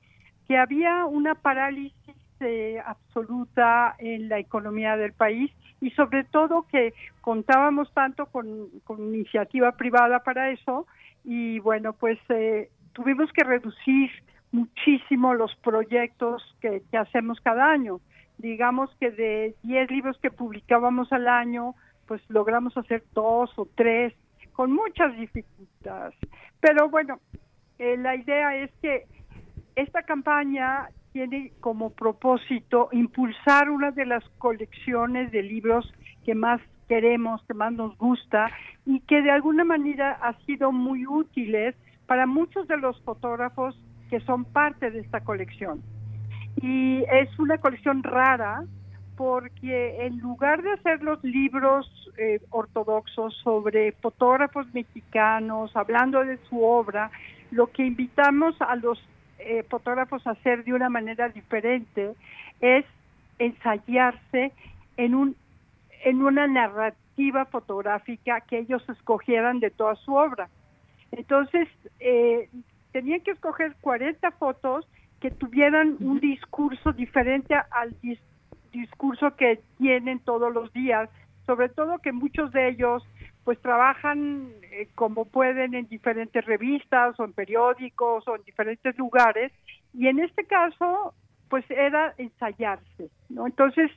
que había una parálisis eh, absoluta en la economía del país y sobre todo que contábamos tanto con, iniciativa privada para eso y bueno, pues eh, tuvimos que reducir muchísimo los proyectos que, hacemos cada año. Digamos que de 10 libros que publicábamos al año, pues logramos hacer dos o tres con muchas dificultades. Pero bueno, eh, la idea es que esta campaña tiene como propósito impulsar una de las colecciones de libros que más queremos, que más nos gusta y que de alguna manera ha sido muy útiles para muchos de los fotógrafos que son parte de esta colección. Y es una colección rara porque en lugar de hacer los libros eh, ortodoxos sobre fotógrafos mexicanos, hablando de su obra, lo que invitamos a los eh, fotógrafos hacer de una manera diferente es ensayarse en un en una narrativa fotográfica que ellos escogieran de toda su obra. Entonces, eh, tenían que escoger 40 fotos que tuvieran un discurso diferente al discurso que tienen todos los días, sobre todo que muchos de ellos pues trabajan eh, como pueden en diferentes revistas o en periódicos o en diferentes lugares y en este caso pues era ensayarse, ¿no? Entonces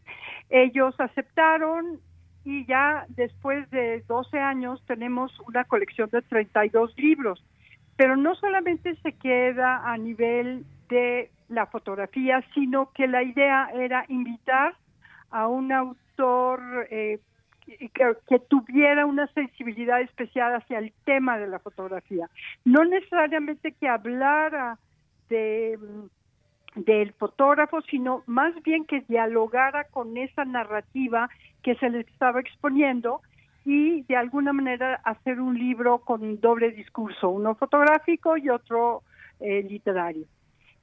ellos aceptaron y ya después de 12 años tenemos una colección de 32 libros, pero no solamente se queda a nivel de la fotografía, sino que la idea era invitar a un autor eh, que, tuviera una sensibilidad especial hacia el tema de la fotografía. No necesariamente que hablara de del fotógrafo, sino más bien que dialogara con esa narrativa que se le estaba exponiendo y de alguna manera hacer un libro con doble discurso, uno fotográfico y otro eh, literario.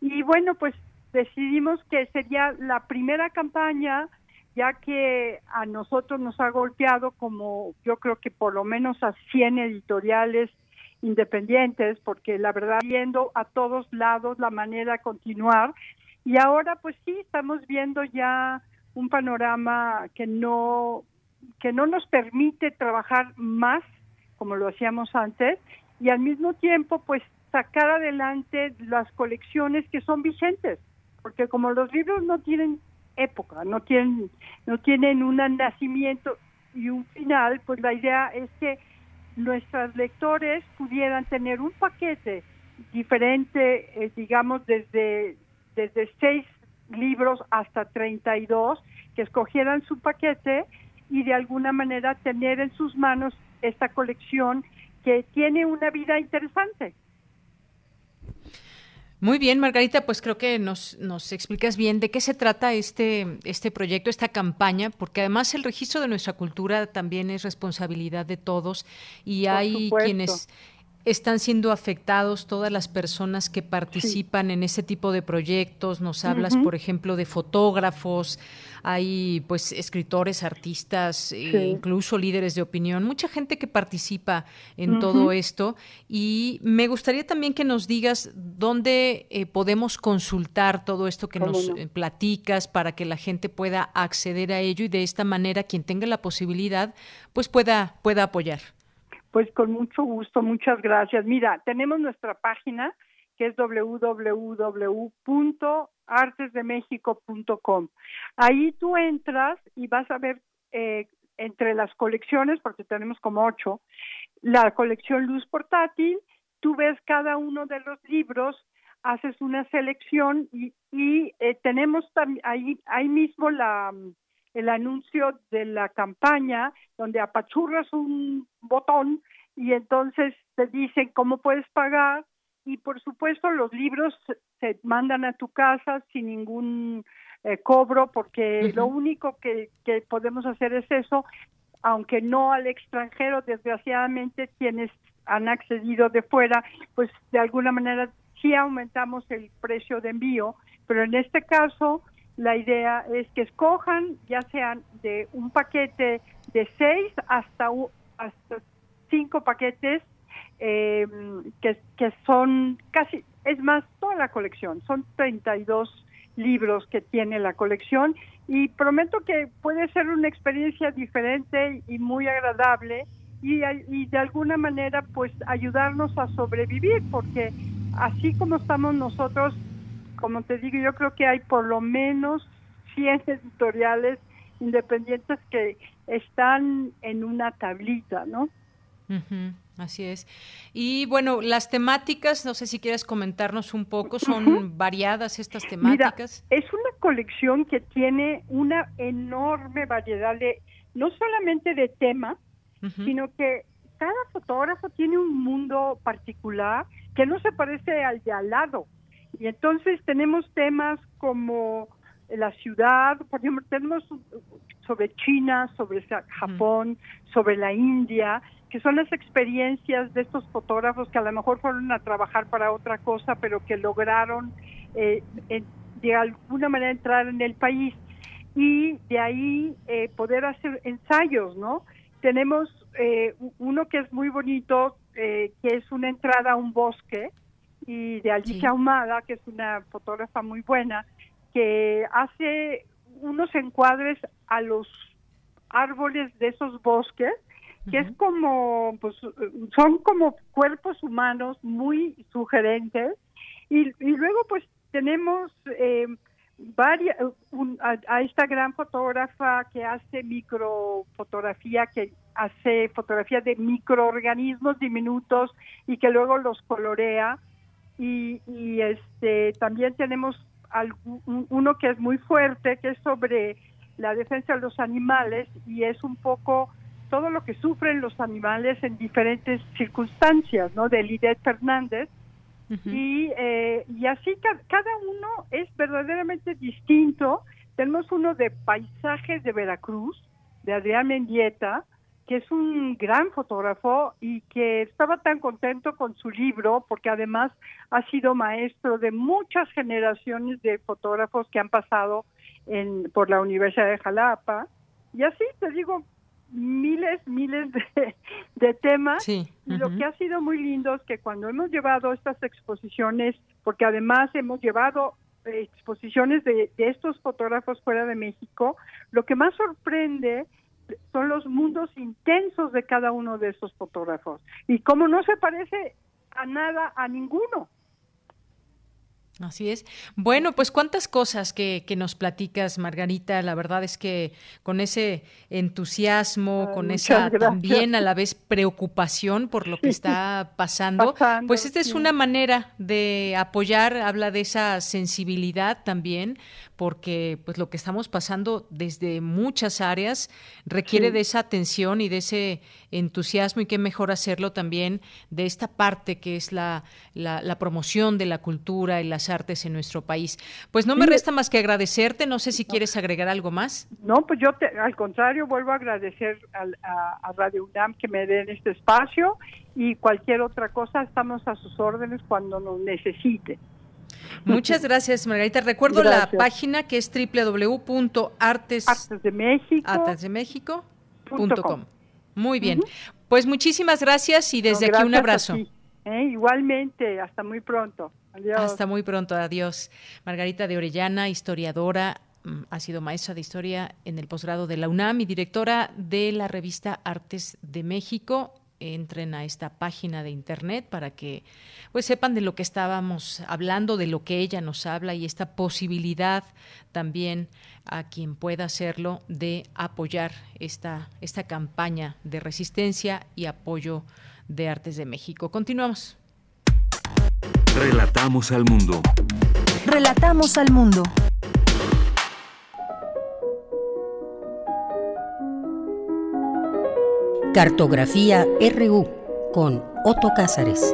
Y bueno, pues decidimos que sería la primera campaña, ya que a nosotros nos ha golpeado como yo creo que por lo menos a 100 editoriales independientes, porque la verdad viendo a todos lados la manera de continuar. Y ahora pues sí estamos viendo ya un panorama que no que no nos permite trabajar más como lo hacíamos antes y al mismo tiempo pues sacar adelante las colecciones que son vigentes, porque como los libros no tienen época, no tienen no tienen un nacimiento y un final, pues la idea es que nuestros lectores pudieran tener un paquete diferente, eh, digamos, desde, desde seis libros hasta 32, que escogieran su paquete y de alguna manera tener en sus manos esta colección que tiene una vida interesante. Muy bien, Margarita, pues creo que nos, nos explicas bien de qué se trata este, este proyecto, esta campaña, porque además el registro de nuestra cultura también es responsabilidad de todos y hay quienes están siendo afectados todas las personas que participan en ese tipo de proyectos. Nos hablas, por ejemplo, de fotógrafos, hay pues escritores, artistas, e incluso líderes de opinión, mucha gente que participa en todo esto. Y me gustaría también que nos digas dónde eh, podemos consultar todo esto que nos eh, platicas para que la gente pueda acceder a ello y de esta manera quien tenga la posibilidad pues pueda, pueda apoyar. Pues con mucho gusto, muchas gracias. Mira, tenemos nuestra página que es www.artesdemexico.com. Ahí tú entras y vas a ver eh, entre las colecciones, porque tenemos como ocho, la colección Luz Portátil, tú ves cada uno de los libros, haces una selección y, y eh, tenemos ahí, ahí mismo la el anuncio de la campaña donde apachurras un botón y entonces te dicen cómo puedes pagar y por supuesto los libros se mandan a tu casa sin ningún eh, cobro porque lo único que, que podemos hacer es eso, aunque no al extranjero, desgraciadamente quienes han accedido de fuera, pues de alguna manera sí aumentamos el precio de envío, pero en este caso la idea es que escojan ya sean de un paquete de seis hasta, hasta cinco paquetes eh, que, que son casi, es más, toda la colección, son 32 libros que tiene la colección y prometo que puede ser una experiencia diferente y muy agradable y, y de alguna manera pues ayudarnos a sobrevivir porque así como estamos nosotros como te digo, yo creo que hay por lo menos 100 editoriales independientes que están en una tablita, ¿no? Así es. Y bueno, las temáticas, no sé si quieres comentarnos un poco, son variadas estas temáticas. Mira, es una colección que tiene una enorme variedad de, no solamente de temas, sino que cada fotógrafo tiene un mundo particular que no se parece al de al lado. Y entonces tenemos temas como la ciudad, por ejemplo, tenemos sobre China, sobre Japón, sobre la India, que son las experiencias de estos fotógrafos que a lo mejor fueron a trabajar para otra cosa, pero que lograron eh, de alguna manera entrar en el país y de ahí eh, poder hacer ensayos, ¿no? Tenemos eh, uno que es muy bonito, que es una entrada a un bosque, y de Alicia Ahumada, que es una fotógrafa muy buena, que hace unos encuadres a los árboles de esos bosques que es como, pues, son como cuerpos humanos muy sugerentes. Y, y luego, pues, tenemos eh, varias, a, esta gran fotógrafa que hace microfotografía, que hace fotografía de microorganismos diminutos y que luego los colorea. Y, y este también tenemos uno que es muy fuerte, que es sobre la defensa de los animales y es un poco todo lo que sufren los animales en diferentes circunstancias, ¿no? De Lidet Fernández. y, eh, y así cada uno es verdaderamente distinto. Tenemos uno de Paisajes de Veracruz, de Adrián Mendieta, que es un gran fotógrafo y que estaba tan contento con su libro porque además ha sido maestro de muchas generaciones de fotógrafos que han pasado en, por la Universidad de Jalapa. Y así te digo, miles, miles de, temas. Y lo que ha sido muy lindo es que cuando hemos llevado estas exposiciones, porque además hemos llevado exposiciones de, de estos fotógrafos fuera de México, lo que más sorprende son los mundos intensos de cada uno de esos fotógrafos. Y como no se parece a nada, a ninguno. Así es. Bueno, pues cuántas cosas que, que, nos platicas, Margarita. La verdad es que con ese entusiasmo, con esa también a la vez preocupación por lo que está pasando, pues esta es una manera de apoyar, habla de esa sensibilidad también, porque pues lo que estamos pasando desde muchas áreas requiere de esa atención y de ese entusiasmo y qué mejor hacerlo también de esta parte que es la, la, promoción de la cultura y las artes en nuestro país. Pues no me resta más que agradecerte, no sé si quieres agregar algo más. No, pues yo al contrario vuelvo a agradecer a, a Radio UNAM que me den este espacio y cualquier otra cosa estamos a sus órdenes cuando nos necesite. Muchas gracias, Margarita. Recuerdo la página que es www.artesdemexico.com. Muy bien. Pues muchísimas gracias y desde aquí un abrazo. ¿eh? Igualmente, hasta muy pronto. Adiós. Hasta muy pronto, adiós. Margarita de Orellana, historiadora, mm, ha sido maestra de historia en el posgrado de la UNAM y directora de la revista Artes de México entren a esta página de internet para que pues sepan de lo que estábamos hablando, de lo que ella nos habla y esta posibilidad también a quien pueda hacerlo de apoyar esta, esta campaña de resistencia y apoyo de Artes de México. Continuamos. Relatamos al mundo. Relatamos al mundo. Cartografía RU con Otto Cázares.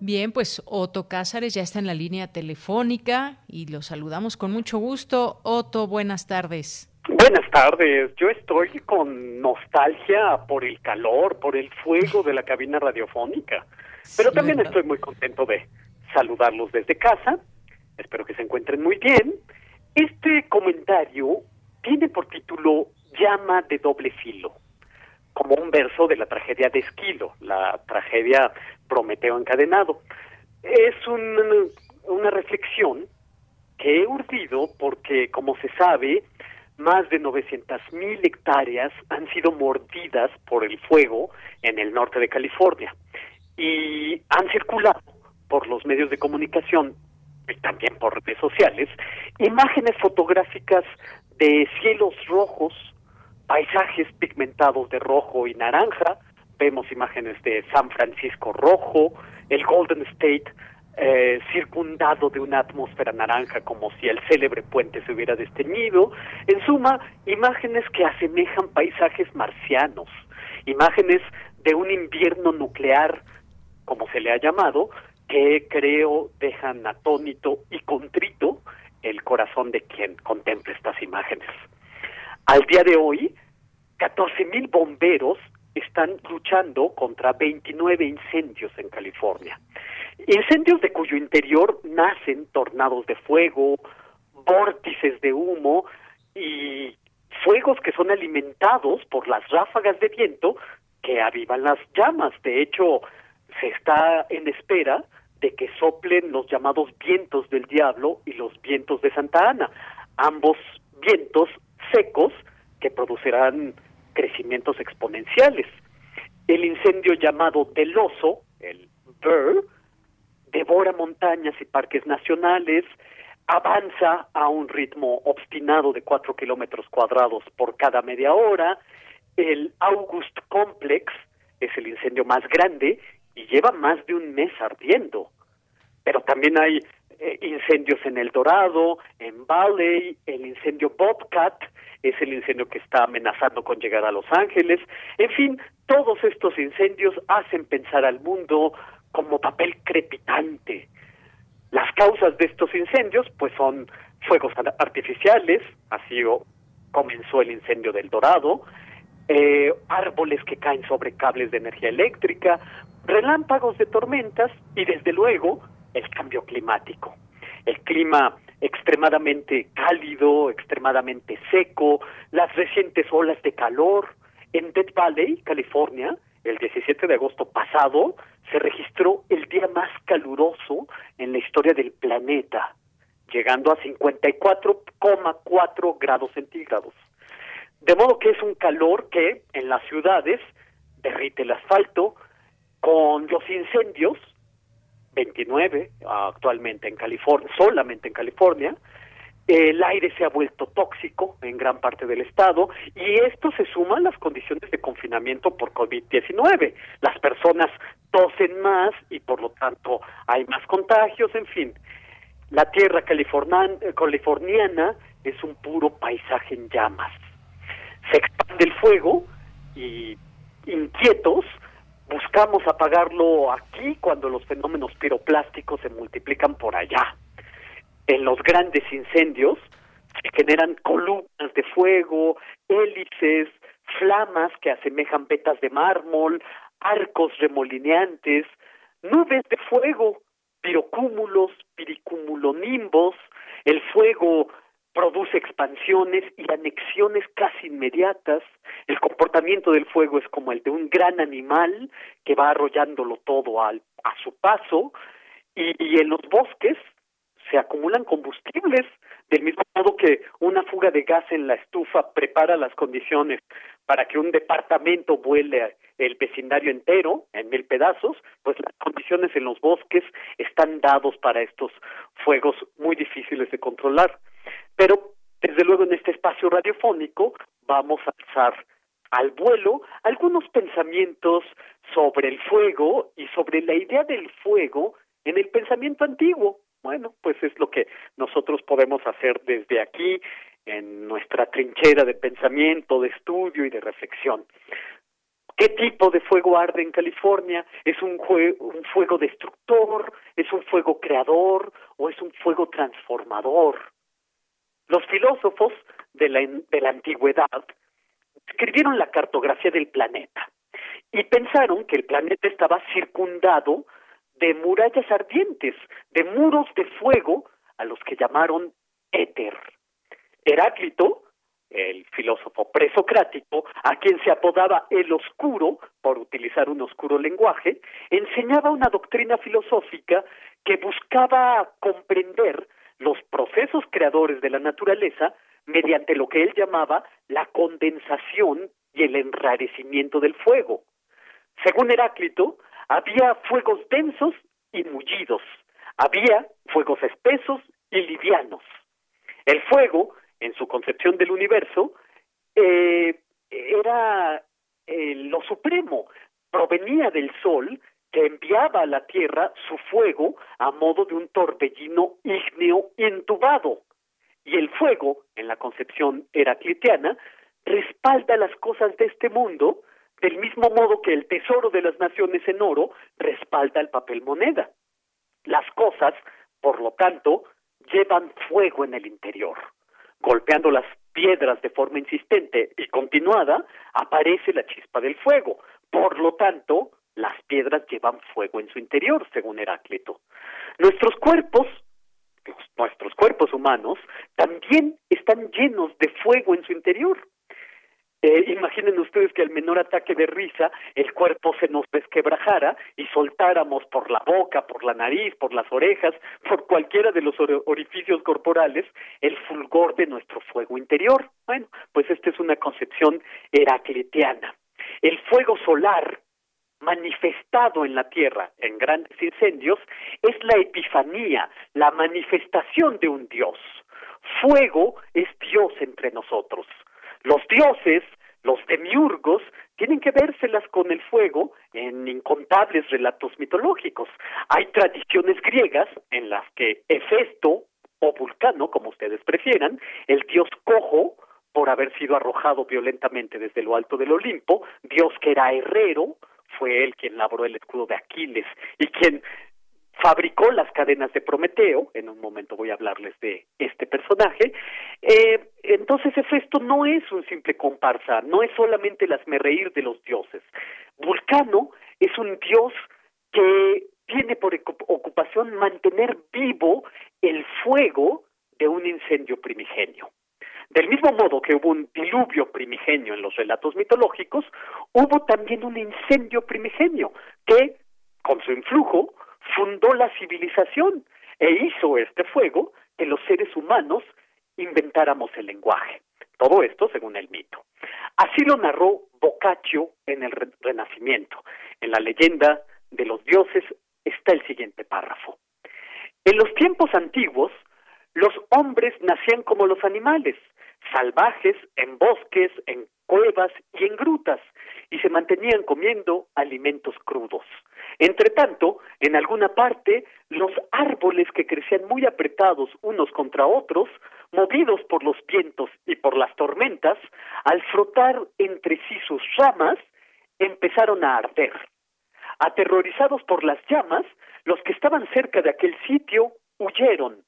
Bien, pues Otto Cázares ya está en la línea telefónica y lo saludamos con mucho gusto. Otto, buenas tardes. Buenas tardes. Yo estoy con nostalgia por el calor, por el fuego de la cabina radiofónica, pero también estoy muy contento de saludarlos desde casa. Espero que se encuentren muy bien. Este comentario tiene por título Llama de doble filo, como un verso de la tragedia de Esquilo, la tragedia Prometeo encadenado. Es una reflexión que he urdido porque, como se sabe, más de 900.000 mil hectáreas han sido mordidas por el fuego en el norte de California y han circulado por los medios de comunicación y también por redes sociales imágenes fotográficas de cielos rojos paisajes pigmentados de rojo y naranja, vemos imágenes de San Francisco rojo, el Golden State eh, circundado de una atmósfera naranja como si el célebre puente se hubiera desteñido. En suma, imágenes que asemejan paisajes marcianos, imágenes de un invierno nuclear, como se le ha llamado, que creo dejan atónito y contrito el corazón de quien contempla estas imágenes. Al día de hoy, 14.000 bomberos están luchando contra 29 incendios en California. Incendios de cuyo interior nacen tornados de fuego, vórtices de humo y fuegos que son alimentados por las ráfagas de viento que avivan las llamas. De hecho, se está en espera de que soplen los llamados vientos del diablo y los vientos de Santa Ana, ambos vientos secos que producirán crecimientos exponenciales. El incendio llamado del oso, el Burr, devora montañas y parques nacionales, avanza a un ritmo obstinado de cuatro kilómetros cuadrados por cada media hora. El August Complex es el incendio más grande y lleva más de un mes ardiendo. Pero también hay eh, incendios en El Dorado, en Valley, el incendio Bobcat, es el incendio que está amenazando con llegar a Los Ángeles. En fin, todos estos incendios hacen pensar al mundo como papel crepitante. Las causas de estos incendios pues son fuegos artificiales, así comenzó el incendio del Dorado, eh, árboles que caen sobre cables de energía eléctrica, relámpagos de tormentas y desde luego el cambio climático. El clima extremadamente cálido, extremadamente seco, las recientes olas de calor. En Death Valley, California, el 17 de agosto pasado, se registró el día más caluroso en la historia del planeta, llegando a 54,4 grados centígrados. De modo que es un calor que en las ciudades derrite el asfalto, con los incendios 29 actualmente en California, solamente en California. El aire se ha vuelto tóxico en gran parte del estado y esto se suma a las condiciones de confinamiento por COVID-19. Las personas tosen más y por lo tanto hay más contagios, en fin. La tierra californiana es un puro paisaje en llamas. Se expande el fuego y inquietos buscamos apagarlo aquí cuando los fenómenos piroplásticos se multiplican por allá. En los grandes incendios se generan columnas de fuego, hélices, flamas que asemejan vetas de mármol, arcos remolineantes, nubes de fuego, pirocúmulos, piricumulonimbos, el fuego produce expansiones y anexiones casi inmediatas. El comportamiento del fuego es como el de un gran animal que va arrollándolo todo al, a su paso y, en los bosques se acumulan combustibles, del mismo modo que una fuga de gas en la estufa prepara las condiciones para que un departamento vuele el vecindario entero en mil pedazos, pues las condiciones en los bosques están dados para estos fuegos muy difíciles de controlar. Pero, desde luego, en este espacio radiofónico vamos a alzar al vuelo algunos pensamientos sobre el fuego y sobre la idea del fuego en el pensamiento antiguo. Bueno, pues es lo que nosotros podemos hacer desde aquí, en nuestra trinchera de pensamiento, de estudio y de reflexión. ¿Qué tipo de fuego arde en California? ¿Es un, un fuego destructor? ¿Es un fuego creador? ¿O es un fuego transformador? Los filósofos de la, de la antigüedad escribieron la cartografía del planeta y pensaron que el planeta estaba circundado de murallas ardientes, de muros de fuego a los que llamaron éter. Heráclito, el filósofo presocrático, a quien se apodaba el oscuro, por utilizar un oscuro lenguaje, enseñaba una doctrina filosófica que buscaba comprender los procesos creadores de la naturaleza mediante lo que él llamaba la condensación y el enrarecimiento del fuego. Según Heráclito, había fuegos densos y mullidos, había fuegos espesos y livianos. El fuego, en su concepción del universo, eh, era eh, lo supremo, provenía del sol que enviaba a la tierra su fuego a modo de un torbellino ígneo entubado. Y el fuego, en la concepción heraclitiana, respalda las cosas de este mundo del mismo modo que el tesoro de las naciones en oro respalda el papel moneda. Las cosas, por lo tanto, llevan fuego en el interior. Golpeando las piedras de forma insistente y continuada, aparece la chispa del fuego. Por lo tanto, las piedras llevan fuego en su interior, según Heráclito. Nuestros cuerpos, nuestros cuerpos humanos, también están llenos de fuego en su interior. Eh, imaginen ustedes que al menor ataque de risa el cuerpo se nos desquebrajara y soltáramos por la boca, por la nariz, por las orejas, por cualquiera de los orificios corporales el fulgor de nuestro fuego interior. Bueno, pues esta es una concepción heracletiana. El fuego solar manifestado en la tierra en grandes incendios es la epifanía, la manifestación de un Dios. Fuego es Dios entre nosotros. Los dioses, los demiurgos, tienen que vérselas con el fuego en incontables relatos mitológicos. Hay tradiciones griegas en las que Hefesto o Vulcano, como ustedes prefieran, el dios cojo, por haber sido arrojado violentamente desde lo alto del Olimpo, dios que era herrero, fue él quien labró el escudo de Aquiles y quien fabricó las cadenas de Prometeo, en un momento voy a hablarles de este personaje, eh, entonces Hefesto no es un simple comparsa, no es solamente el reír de los dioses. Vulcano es un dios que tiene por ocupación mantener vivo el fuego de un incendio primigenio. Del mismo modo que hubo un diluvio primigenio en los relatos mitológicos, hubo también un incendio primigenio que, con su influjo, fundó la civilización e hizo este fuego que los seres humanos inventáramos el lenguaje. Todo esto según el mito. Así lo narró Boccaccio en el Renacimiento. En la leyenda de los dioses está el siguiente párrafo. En los tiempos antiguos, los hombres nacían como los animales, salvajes en bosques, en cuevas y en grutas, y se mantenían comiendo alimentos crudos. Entre tanto, en alguna parte, los árboles que crecían muy apretados unos contra otros, movidos por los vientos y por las tormentas, al frotar entre sí sus ramas, empezaron a arder. Aterrorizados por las llamas, los que estaban cerca de aquel sitio huyeron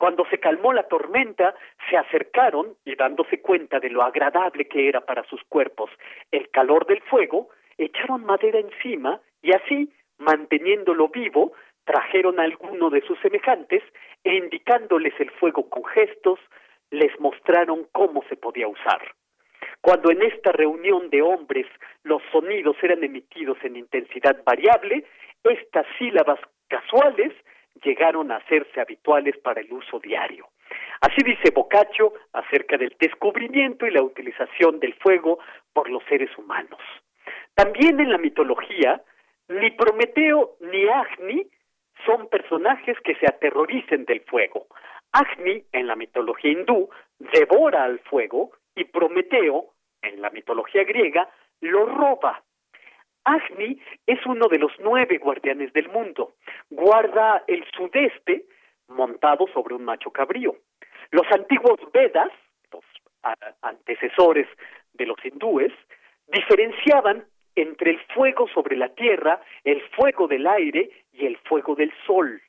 cuando se calmó la tormenta, se acercaron y dándose cuenta de lo agradable que era para sus cuerpos el calor del fuego, echaron madera encima y así, manteniéndolo vivo, trajeron a alguno de sus semejantes e indicándoles el fuego con gestos, les mostraron cómo se podía usar. Cuando en esta reunión de hombres los sonidos eran emitidos en intensidad variable, estas sílabas casuales llegaron a hacerse habituales para el uso diario. Así dice Boccaccio acerca del descubrimiento y la utilización del fuego por los seres humanos. También en la mitología, ni Prometeo ni Agni son personajes que se aterroricen del fuego. Agni, en la mitología hindú, devora al fuego y Prometeo, en la mitología griega, lo roba. Agni es uno de los nueve guardianes del mundo. Guarda el sudeste montado sobre un macho cabrío. Los antiguos Vedas, los antecesores de los hindúes, diferenciaban entre el fuego sobre la tierra, el fuego del aire y el fuego del sol.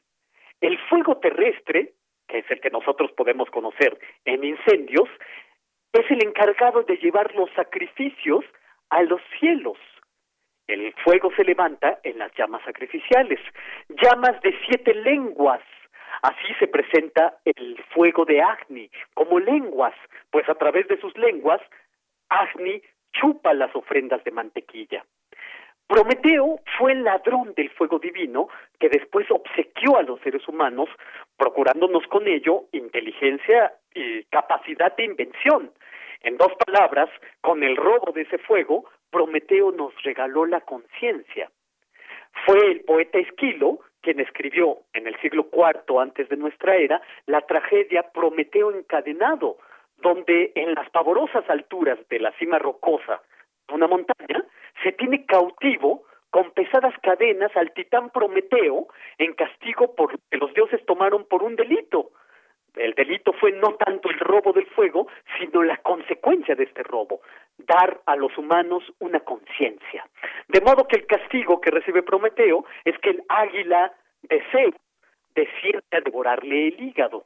El fuego terrestre, que es el que nosotros podemos conocer en incendios, es el encargado de llevar los sacrificios a los cielos. El fuego se levanta en las llamas sacrificiales, llamas de siete lenguas. Así se presenta el fuego de Agni, como lenguas, pues a través de sus lenguas, Agni chupa las ofrendas de mantequilla. Prometeo fue el ladrón del fuego divino que después obsequió a los seres humanos, procurándonos con ello inteligencia y capacidad de invención. En dos palabras, con el robo de ese fuego, Prometeo nos regaló la conciencia. Fue el poeta Esquilo quien escribió en el siglo IV antes de nuestra era la tragedia Prometeo encadenado, donde en las pavorosas alturas de la cima rocosa de una montaña se tiene cautivo con pesadas cadenas al titán Prometeo en castigo por que los dioses tomaron por un delito. El delito fue no tanto el robo del fuego, sino la consecuencia de este robo, dar a los humanos una conciencia. De modo que el castigo que recibe Prometeo es que el águila de Zeus desciende a devorarle el hígado.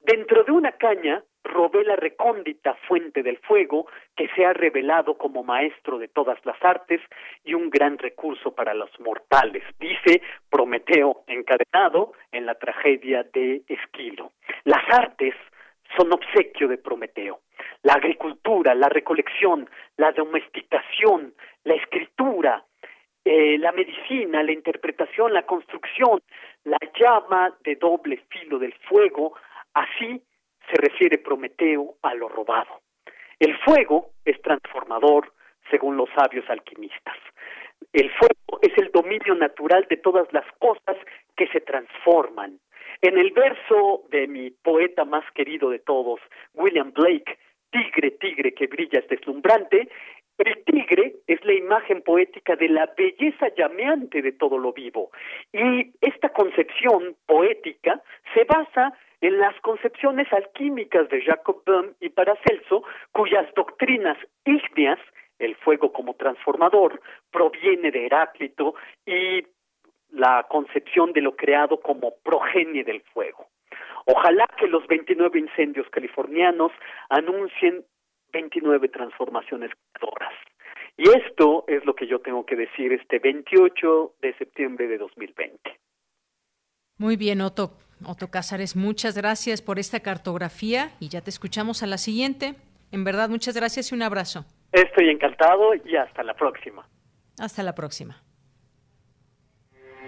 Dentro de una caña robé la recóndita fuente del fuego que se ha revelado como maestro de todas las artes y un gran recurso para los mortales, dice Prometeo encadenado en la tragedia de Esquilo. Las artes son obsequio de Prometeo. La agricultura, la recolección, la domesticación, la escritura, eh, la medicina, la interpretación, la construcción, la llama de doble filo del fuego, así se refiere Prometeo a lo robado. El fuego es transformador, según los sabios alquimistas. El fuego es el dominio natural de todas las cosas que se transforman. En el verso de mi poeta más querido de todos, William Blake, Tigre, tigre que brilla es deslumbrante, el tigre es la imagen poética de la belleza llameante de todo lo vivo. Y esta concepción poética se basa en las concepciones alquímicas de Jacob Böhm y Paracelso, cuyas doctrinas ígneas, el fuego como transformador, proviene de Heráclito y la concepción de lo creado como progenie del fuego. Ojalá que los 29 incendios californianos anuncien 29 transformaciones creadoras. Y esto es lo que yo tengo que decir este 28 de septiembre de 2020. Muy bien, Otto. Otto Cázares, muchas gracias por esta cartografía y ya te escuchamos a la siguiente. En verdad, muchas gracias y un abrazo. Estoy encantado y hasta la próxima. Hasta la próxima.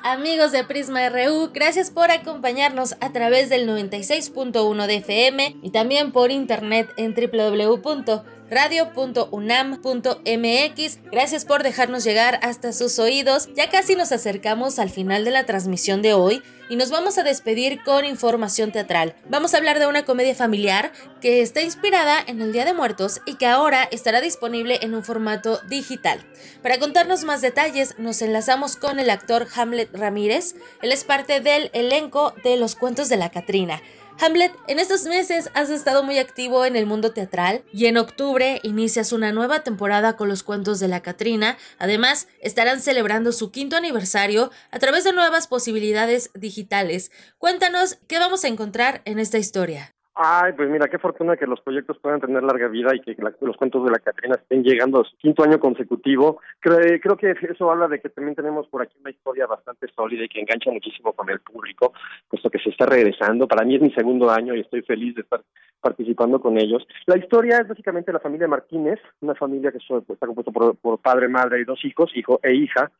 Calaverita. Amigos de Prisma RU, gracias por acompañarnos a través del 96.1 de FM y también por internet en www.radio.unam.mx. Gracias por dejarnos llegar hasta sus oídos. Ya casi nos acercamos al final de la transmisión de hoy y nos vamos a despedir con información teatral. Vamos a hablar de una comedia familiar que está inspirada en el Día de Muertos y que ahora estará disponible en un formato digital. Para contarnos más detalles, nos enlazamos con el actor Hamlet Ramírez. Él es parte del elenco de Los Cuentos de la Catrina. Hamlet, en estos meses has estado muy activo en el mundo teatral y en octubre inicias una nueva temporada con los cuentos de la Catrina. Además, estarán celebrando su quinto aniversario a través de nuevas posibilidades digitales. Cuéntanos qué vamos a encontrar en esta historia. Ay, pues mira, qué fortuna que los proyectos puedan tener larga vida y que la- los cuentos de la Catrina estén llegando a su quinto año consecutivo. Creo, creo que eso habla de que también tenemos por aquí una historia bastante sólida y que engancha muchísimo con el público, puesto que se está regresando. Para mí es mi segundo año y estoy feliz de estar participando con ellos. La historia es básicamente la familia Martínez, una familia que so- está compuesta por, por padre, madre y dos hijos, hijo e hija.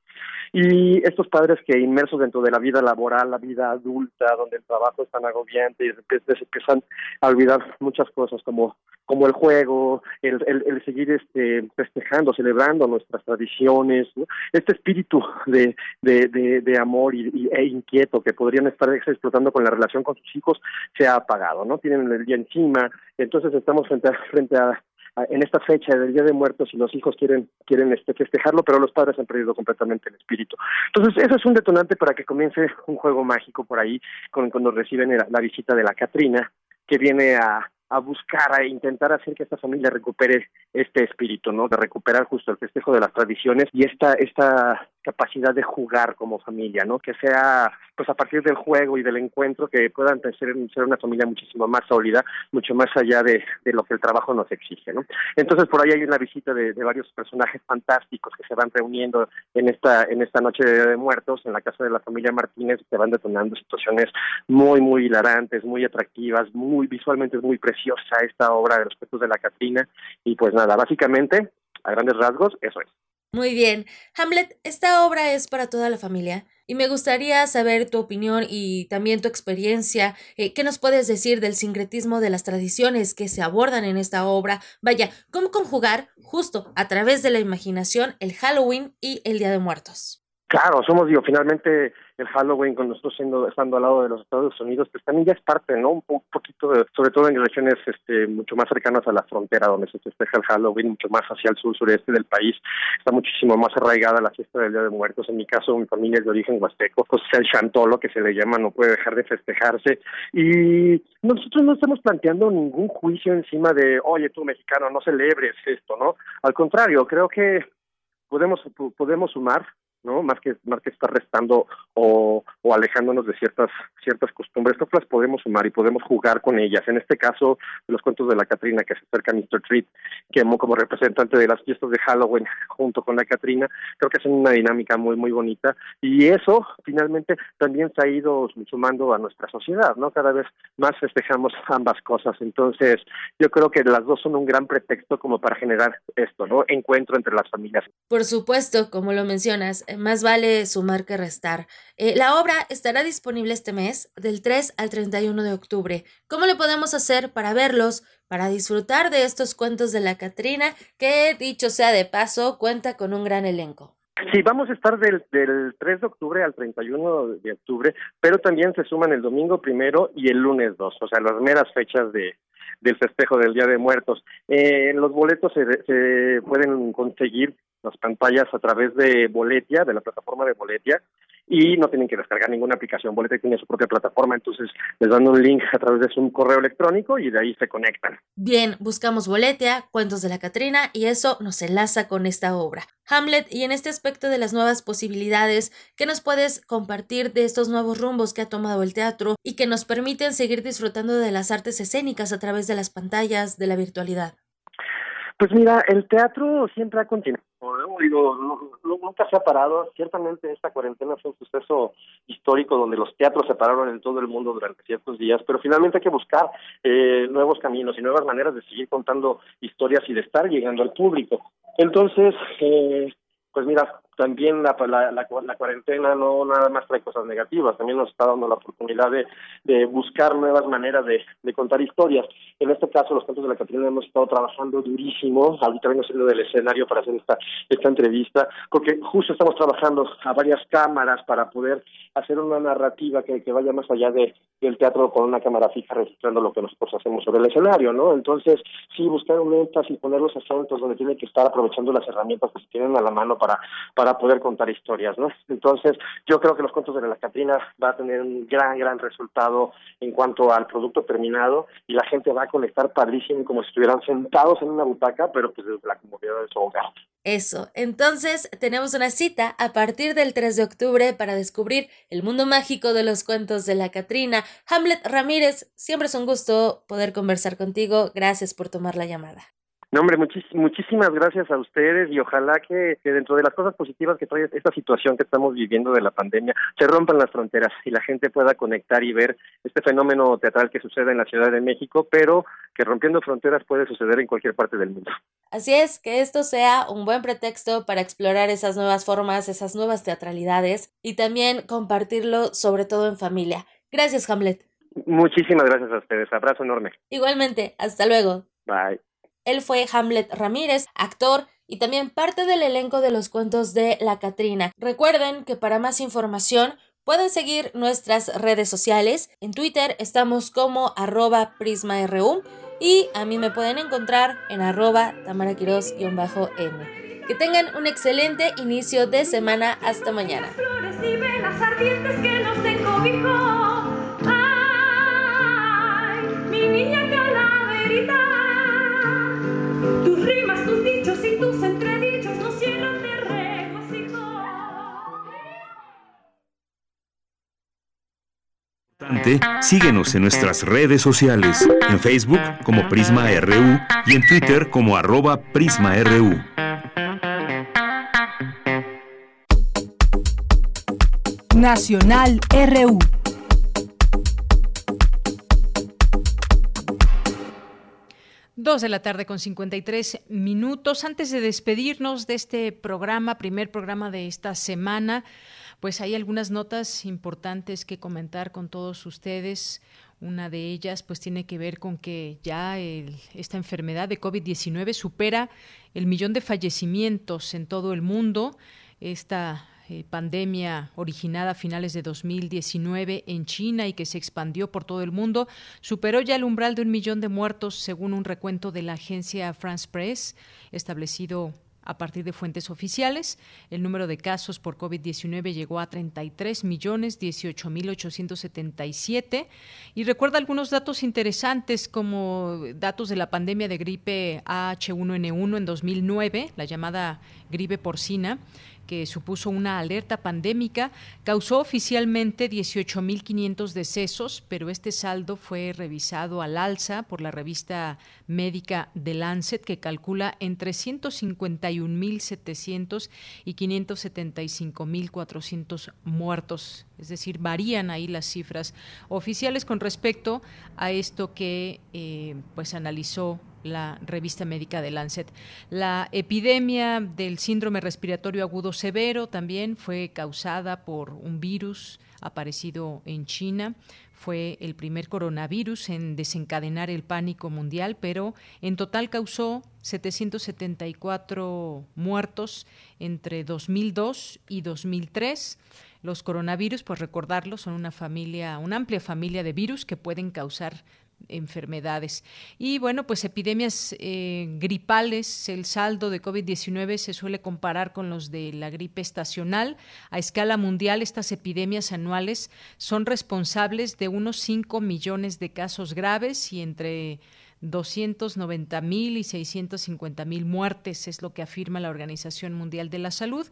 Y estos padres que inmersos dentro de la vida laboral, la vida adulta, donde el trabajo es tan agobiante y de repente se empiezan a olvidar muchas cosas como, como el juego, el, el, el seguir este, festejando, celebrando nuestras tradiciones, este espíritu de, de, de, de amor y, e inquieto que podrían estar explotando con la relación con sus hijos se ha apagado, ¿no? Tienen el día encima, entonces estamos frente a, frente a- en esta fecha del Día de Muertos y los hijos quieren quieren este festejarlo, pero los padres han perdido completamente el espíritu. Entonces, eso es un detonante para que comience un juego mágico por ahí con, cuando reciben la, la visita de la Catrina, que viene a, a buscar, a intentar hacer que esta familia recupere este espíritu, ¿no? De recuperar justo el festejo de las tradiciones y esta, esta capacidad de jugar como familia, ¿no? Que sea, pues a partir del juego y del encuentro, que puedan ser, ser una familia muchísimo más sólida, mucho más allá de, de, lo que el trabajo nos exige, ¿no? Entonces por ahí hay una visita de, de, varios personajes fantásticos que se van reuniendo en esta, en esta noche de muertos en la casa de la familia Martínez, que van detonando situaciones muy, muy hilarantes, muy atractivas, muy visualmente muy preciosa esta obra de los cuentos de la Catrina, y pues nada, básicamente, a grandes rasgos, eso es. Muy bien. Hamlet, esta obra es para toda la familia y me gustaría saber tu opinión y también tu experiencia. Eh, ¿Qué nos puedes decir del sincretismo de las tradiciones que se abordan en esta obra? Vaya, ¿cómo conjugar justo a través de la imaginación el Halloween y el Día de Muertos? Claro, somos, digo, finalmente el Halloween con nosotros siendo, estando al lado de los Estados Unidos, pues también ya es parte, ¿no? Un, poquito, de, sobre todo en regiones este, mucho más cercanas a la frontera, donde se festeja el Halloween, mucho más hacia el sur, sureste del país, está muchísimo más arraigada la fiesta del Día de Muertos. En mi caso, mi familia es de origen huasteco, pues el chantolo, que se le llama, no puede dejar de festejarse. Y nosotros no estamos planteando ningún juicio encima de, oye, tú mexicano, no celebres esto, ¿no? Al contrario, creo que podemos podemos sumar no más que más que estar restando o, o alejándonos de ciertas ciertas costumbres. Estas las podemos sumar y podemos jugar con ellas. En este caso los cuentos de la Catrina que se acerca a Mr. Treat que como representante de las fiestas de Halloween junto con la Catrina creo que es una dinámica muy muy bonita. Y eso finalmente también se ha ido sumando a nuestra sociedad no cada vez más festejamos ambas cosas. Entonces yo creo que las dos son un gran pretexto como para generar esto no encuentro entre las familias. Por supuesto como lo mencionas más vale sumar que restar. Eh, la obra estará disponible este mes, del 3 al 31 de octubre. ¿Cómo le podemos hacer para verlos, para disfrutar de estos cuentos de la Catrina, que, dicho sea de paso, cuenta con un gran elenco? Sí, vamos a estar del, del 3 de octubre al 31 de octubre, pero también se suman el domingo primero y el lunes 2, o sea, las meras fechas de, del festejo del Día de Muertos. Eh, los boletos se, se pueden conseguir las pantallas a través de Boletia, de la plataforma de Boletia, y no tienen que descargar ninguna aplicación. Boletia tiene su propia plataforma, entonces les dan un link a través de su correo electrónico y de ahí se conectan. Bien, buscamos Boletia, Cuentos de la Catrina y eso nos enlaza con esta obra. Hamlet, y en este aspecto de las nuevas posibilidades, ¿qué nos puedes compartir de estos nuevos rumbos que ha tomado el teatro y que nos permiten seguir disfrutando de las artes escénicas a través de las pantallas, de la virtualidad? Pues mira, el teatro siempre ha continuado. Digo, nunca se ha parado. Ciertamente esta cuarentena fue un suceso histórico donde los teatros se pararon en todo el mundo durante ciertos días, pero finalmente hay que buscar eh, nuevos caminos y nuevas maneras de seguir contando historias y de estar llegando al público. Entonces, eh, pues mira, también la, la, la, cuarentena no nada más trae cosas negativas, también nos está dando la oportunidad de, buscar nuevas maneras de, contar historias. En este caso, los cantos de la Catrina hemos estado trabajando durísimo, ahorita vengo saliendo del escenario para hacer esta, entrevista, porque justo estamos trabajando a varias cámaras para poder hacer una narrativa que, vaya más allá de, del teatro con una cámara fija registrando lo que nosotros hacemos sobre el escenario, ¿no? Entonces, sí, buscar un énfasis y poner los acentos donde tiene que estar aprovechando las herramientas que se tienen a la mano para para poder contar historias, ¿no? Entonces, yo creo que los cuentos de la Catrina va a tener un gran, gran resultado en cuanto al producto terminado y la gente va a conectar padrísimo como si estuvieran sentados en una butaca, pero pues desde la comodidad de su hogar. Eso, entonces tenemos una cita a partir del 3 de octubre para descubrir el mundo mágico de los cuentos de la Catrina. Hamlet Ramírez, siempre es un gusto poder conversar contigo. Gracias por tomar la llamada. No, hombre, muchísimas gracias a ustedes y ojalá que, que, dentro de las cosas positivas que trae esta situación que estamos viviendo de la pandemia, se rompan las fronteras y la gente pueda conectar y ver este fenómeno teatral que sucede en la Ciudad de México, pero que rompiendo fronteras puede suceder en cualquier parte del mundo. Así es, que esto sea un buen pretexto para explorar esas nuevas formas, esas nuevas teatralidades y también compartirlo sobre todo en familia. Gracias, Hamlet. Muchísimas gracias a ustedes. Abrazo enorme. Igualmente. Hasta luego. Bye. Él fue Hamlet Ramírez, actor y también parte del elenco de los cuentos de La Catrina. Recuerden que para más información pueden seguir nuestras redes sociales. En Twitter estamos como arroba prisma.ru y a mí me pueden encontrar en arroba tamaraquiros-m. Que tengan un excelente inicio de semana. Hasta mañana. mi niña claridad. Tus rimas, tus dichos y tus entredichos nos llenan de regocijo. Síguenos en nuestras redes sociales, en Facebook como Prisma RU y en Twitter como arroba PrismaRU. Nacional RU. Dos de la tarde con 53 minutos. Antes de despedirnos de este programa, primer programa de esta semana, pues hay algunas notas importantes que comentar con todos ustedes. Una de ellas pues tiene que ver con que ya esta enfermedad de COVID-19 supera el millón de fallecimientos en todo el mundo. Esta eh, pandemia originada a finales de 2019 en China y que se expandió por todo el mundo, superó ya el umbral de un millón de muertos, según un recuento de la agencia France Press, establecido a partir de fuentes oficiales, el número de casos por COVID-19 llegó a 33 millones 18 mil 877 y recuerda algunos datos interesantes como datos de la pandemia de gripe H1N1 en 2009, la llamada gripe porcina, que supuso una alerta pandémica, causó oficialmente 18.500 decesos, pero este saldo fue revisado al alza por la revista médica The Lancet, que calcula entre 151.700 y 575.400 muertos. Es decir, varían ahí las cifras oficiales con respecto a esto que eh, pues analizó la revista médica de Lancet. La epidemia del síndrome respiratorio agudo severo también fue causada por un virus aparecido en China. Fue el primer coronavirus en desencadenar el pánico mundial, pero en total causó 774 muertos entre 2002 y 2003. Los coronavirus, pues recordarlo, son una familia, una amplia familia de virus que pueden causar enfermedades. Y bueno, pues epidemias eh, gripales, el saldo de COVID-19 se suele comparar con los de la gripe estacional. A escala mundial, estas epidemias anuales son responsables de unos 5 millones de casos graves y entre 290 mil y 650 mil muertes, es lo que afirma la Organización Mundial de la Salud.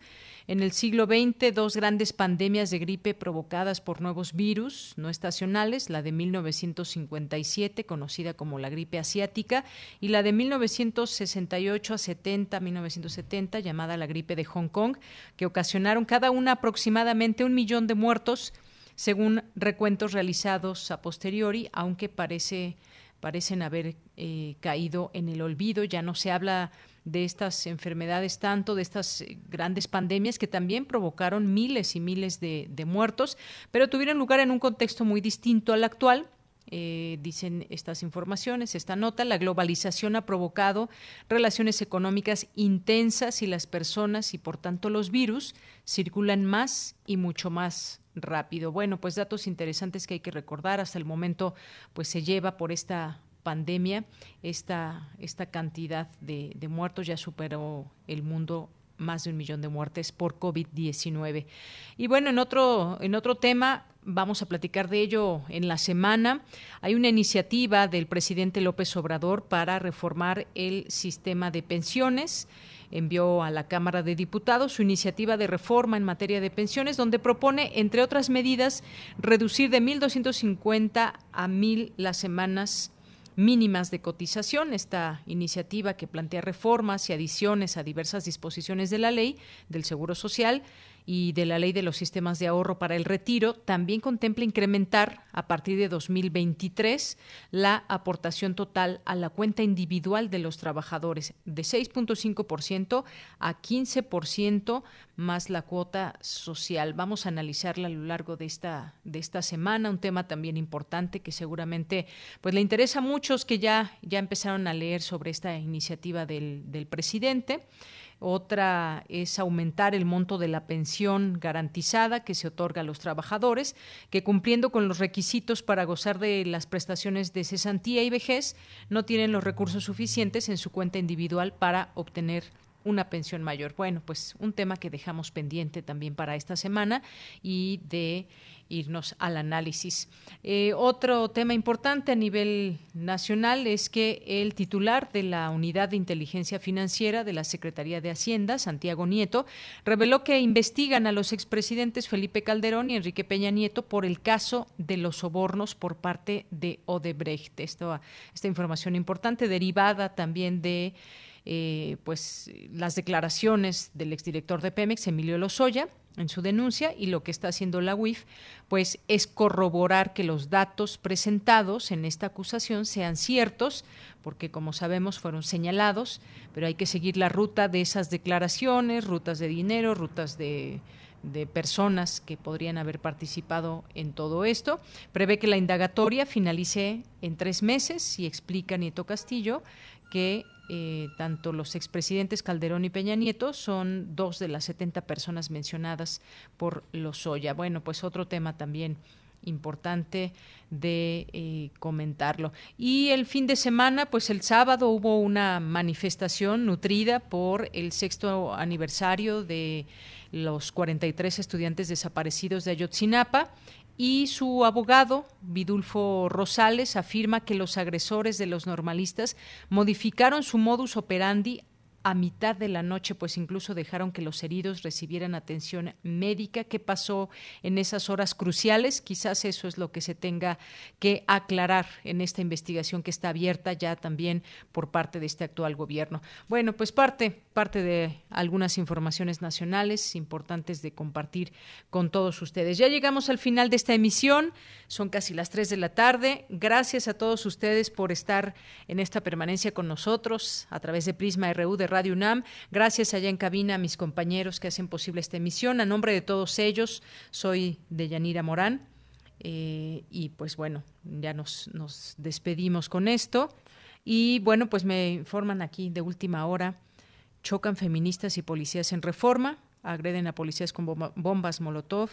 En el siglo XX, dos grandes pandemias de gripe provocadas por nuevos virus no estacionales, la de 1957, conocida como la gripe asiática, y la de 1968 a 70, 1970, llamada la gripe de Hong Kong, que ocasionaron cada una aproximadamente un millón de muertos, según recuentos realizados a posteriori, aunque parece parecen haber eh, caído en el olvido. Ya no se habla de estas enfermedades tanto, de estas eh, grandes pandemias que también provocaron miles y miles de, muertos, pero tuvieron lugar en un contexto muy distinto al actual. Eh, dicen estas informaciones, esta nota, la globalización ha provocado relaciones económicas intensas y las personas y por tanto los virus circulan más y mucho más rápido. Bueno, pues datos interesantes que hay que recordar. Hasta el momento, pues se lleva por esta pandemia esta, esta cantidad de, de muertos, ya superó el mundo más de un millón de muertes por COVID-19. Y bueno, en otro, en otro tema, vamos a platicar de ello en la semana. Hay una iniciativa del presidente López Obrador para reformar el sistema de pensiones envió a la Cámara de Diputados su iniciativa de reforma en materia de pensiones, donde propone, entre otras medidas, reducir de 1.250 a 1.000 las semanas mínimas de cotización. Esta iniciativa que plantea reformas y adiciones a diversas disposiciones de la ley del Seguro Social y de la Ley de los Sistemas de Ahorro para el Retiro también contempla incrementar a partir de 2023 la aportación total a la cuenta individual de los trabajadores de 6.5% a 15% más la cuota social. Vamos a analizarla a lo largo de esta de esta semana, un tema también importante que seguramente pues le interesa a muchos que ya ya empezaron a leer sobre esta iniciativa del, del presidente. Otra es aumentar el monto de la pensión garantizada que se otorga a los trabajadores, que cumpliendo con los requisitos para gozar de las prestaciones de cesantía y vejez, no tienen los recursos suficientes en su cuenta individual para obtener una pensión mayor. Bueno, pues un tema que dejamos pendiente también para esta semana y de irnos al análisis. Eh, otro tema importante a nivel nacional es que el titular de la Unidad de Inteligencia Financiera de la Secretaría de Hacienda, Santiago Nieto, reveló que investigan a los expresidentes Felipe Calderón y Enrique Peña Nieto por el caso de los sobornos por parte de Odebrecht. Esto, esta información importante derivada también de eh, pues las declaraciones del exdirector de Pemex, Emilio Lozoya, en su denuncia y lo que está haciendo la UIF pues es corroborar que los datos presentados en esta acusación sean ciertos porque como sabemos fueron señalados pero hay que seguir la ruta de esas declaraciones rutas de dinero rutas de de personas que podrían haber participado en todo esto. Prevé que la indagatoria finalice en tres meses y explica Nieto Castillo que eh, tanto los expresidentes Calderón y Peña Nieto son dos de las 70 personas mencionadas por Lozoya. Bueno, pues otro tema también importante de eh, comentarlo. Y el fin de semana, pues el sábado hubo una manifestación nutrida por el sexto aniversario de los 43 estudiantes desaparecidos de Ayotzinapa y su abogado, Vidulfo Rosales, afirma que los agresores de los normalistas modificaron su modus operandi a mitad de la noche, pues incluso dejaron que los heridos recibieran atención médica. ¿Qué pasó en esas horas cruciales? Quizás eso es lo que se tenga que aclarar en esta investigación que está abierta ya también por parte de este actual gobierno. Bueno, pues parte, parte de algunas informaciones nacionales importantes de compartir con todos ustedes. Ya llegamos al final de esta emisión, son casi las 3 de la tarde. Gracias a todos ustedes por estar en esta permanencia con nosotros a través de Prisma RU de Radio UNAM. Gracias allá en cabina a mis compañeros que hacen posible esta emisión. A nombre de todos ellos, soy Deyanira Morán. Eh, y pues bueno, ya nos, nos despedimos con esto. Y bueno, pues me informan aquí de última hora, chocan feministas y policías en reforma, agreden a policías con bombas Molotov.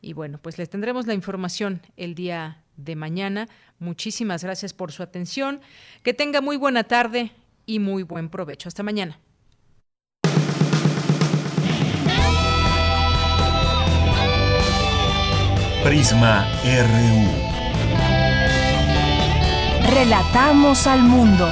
Y bueno, pues les tendremos la información el día de mañana. Muchísimas gracias por su atención. Que tenga muy buena tarde y muy buen provecho. Hasta mañana. Prisma RU. Relatamos al mundo.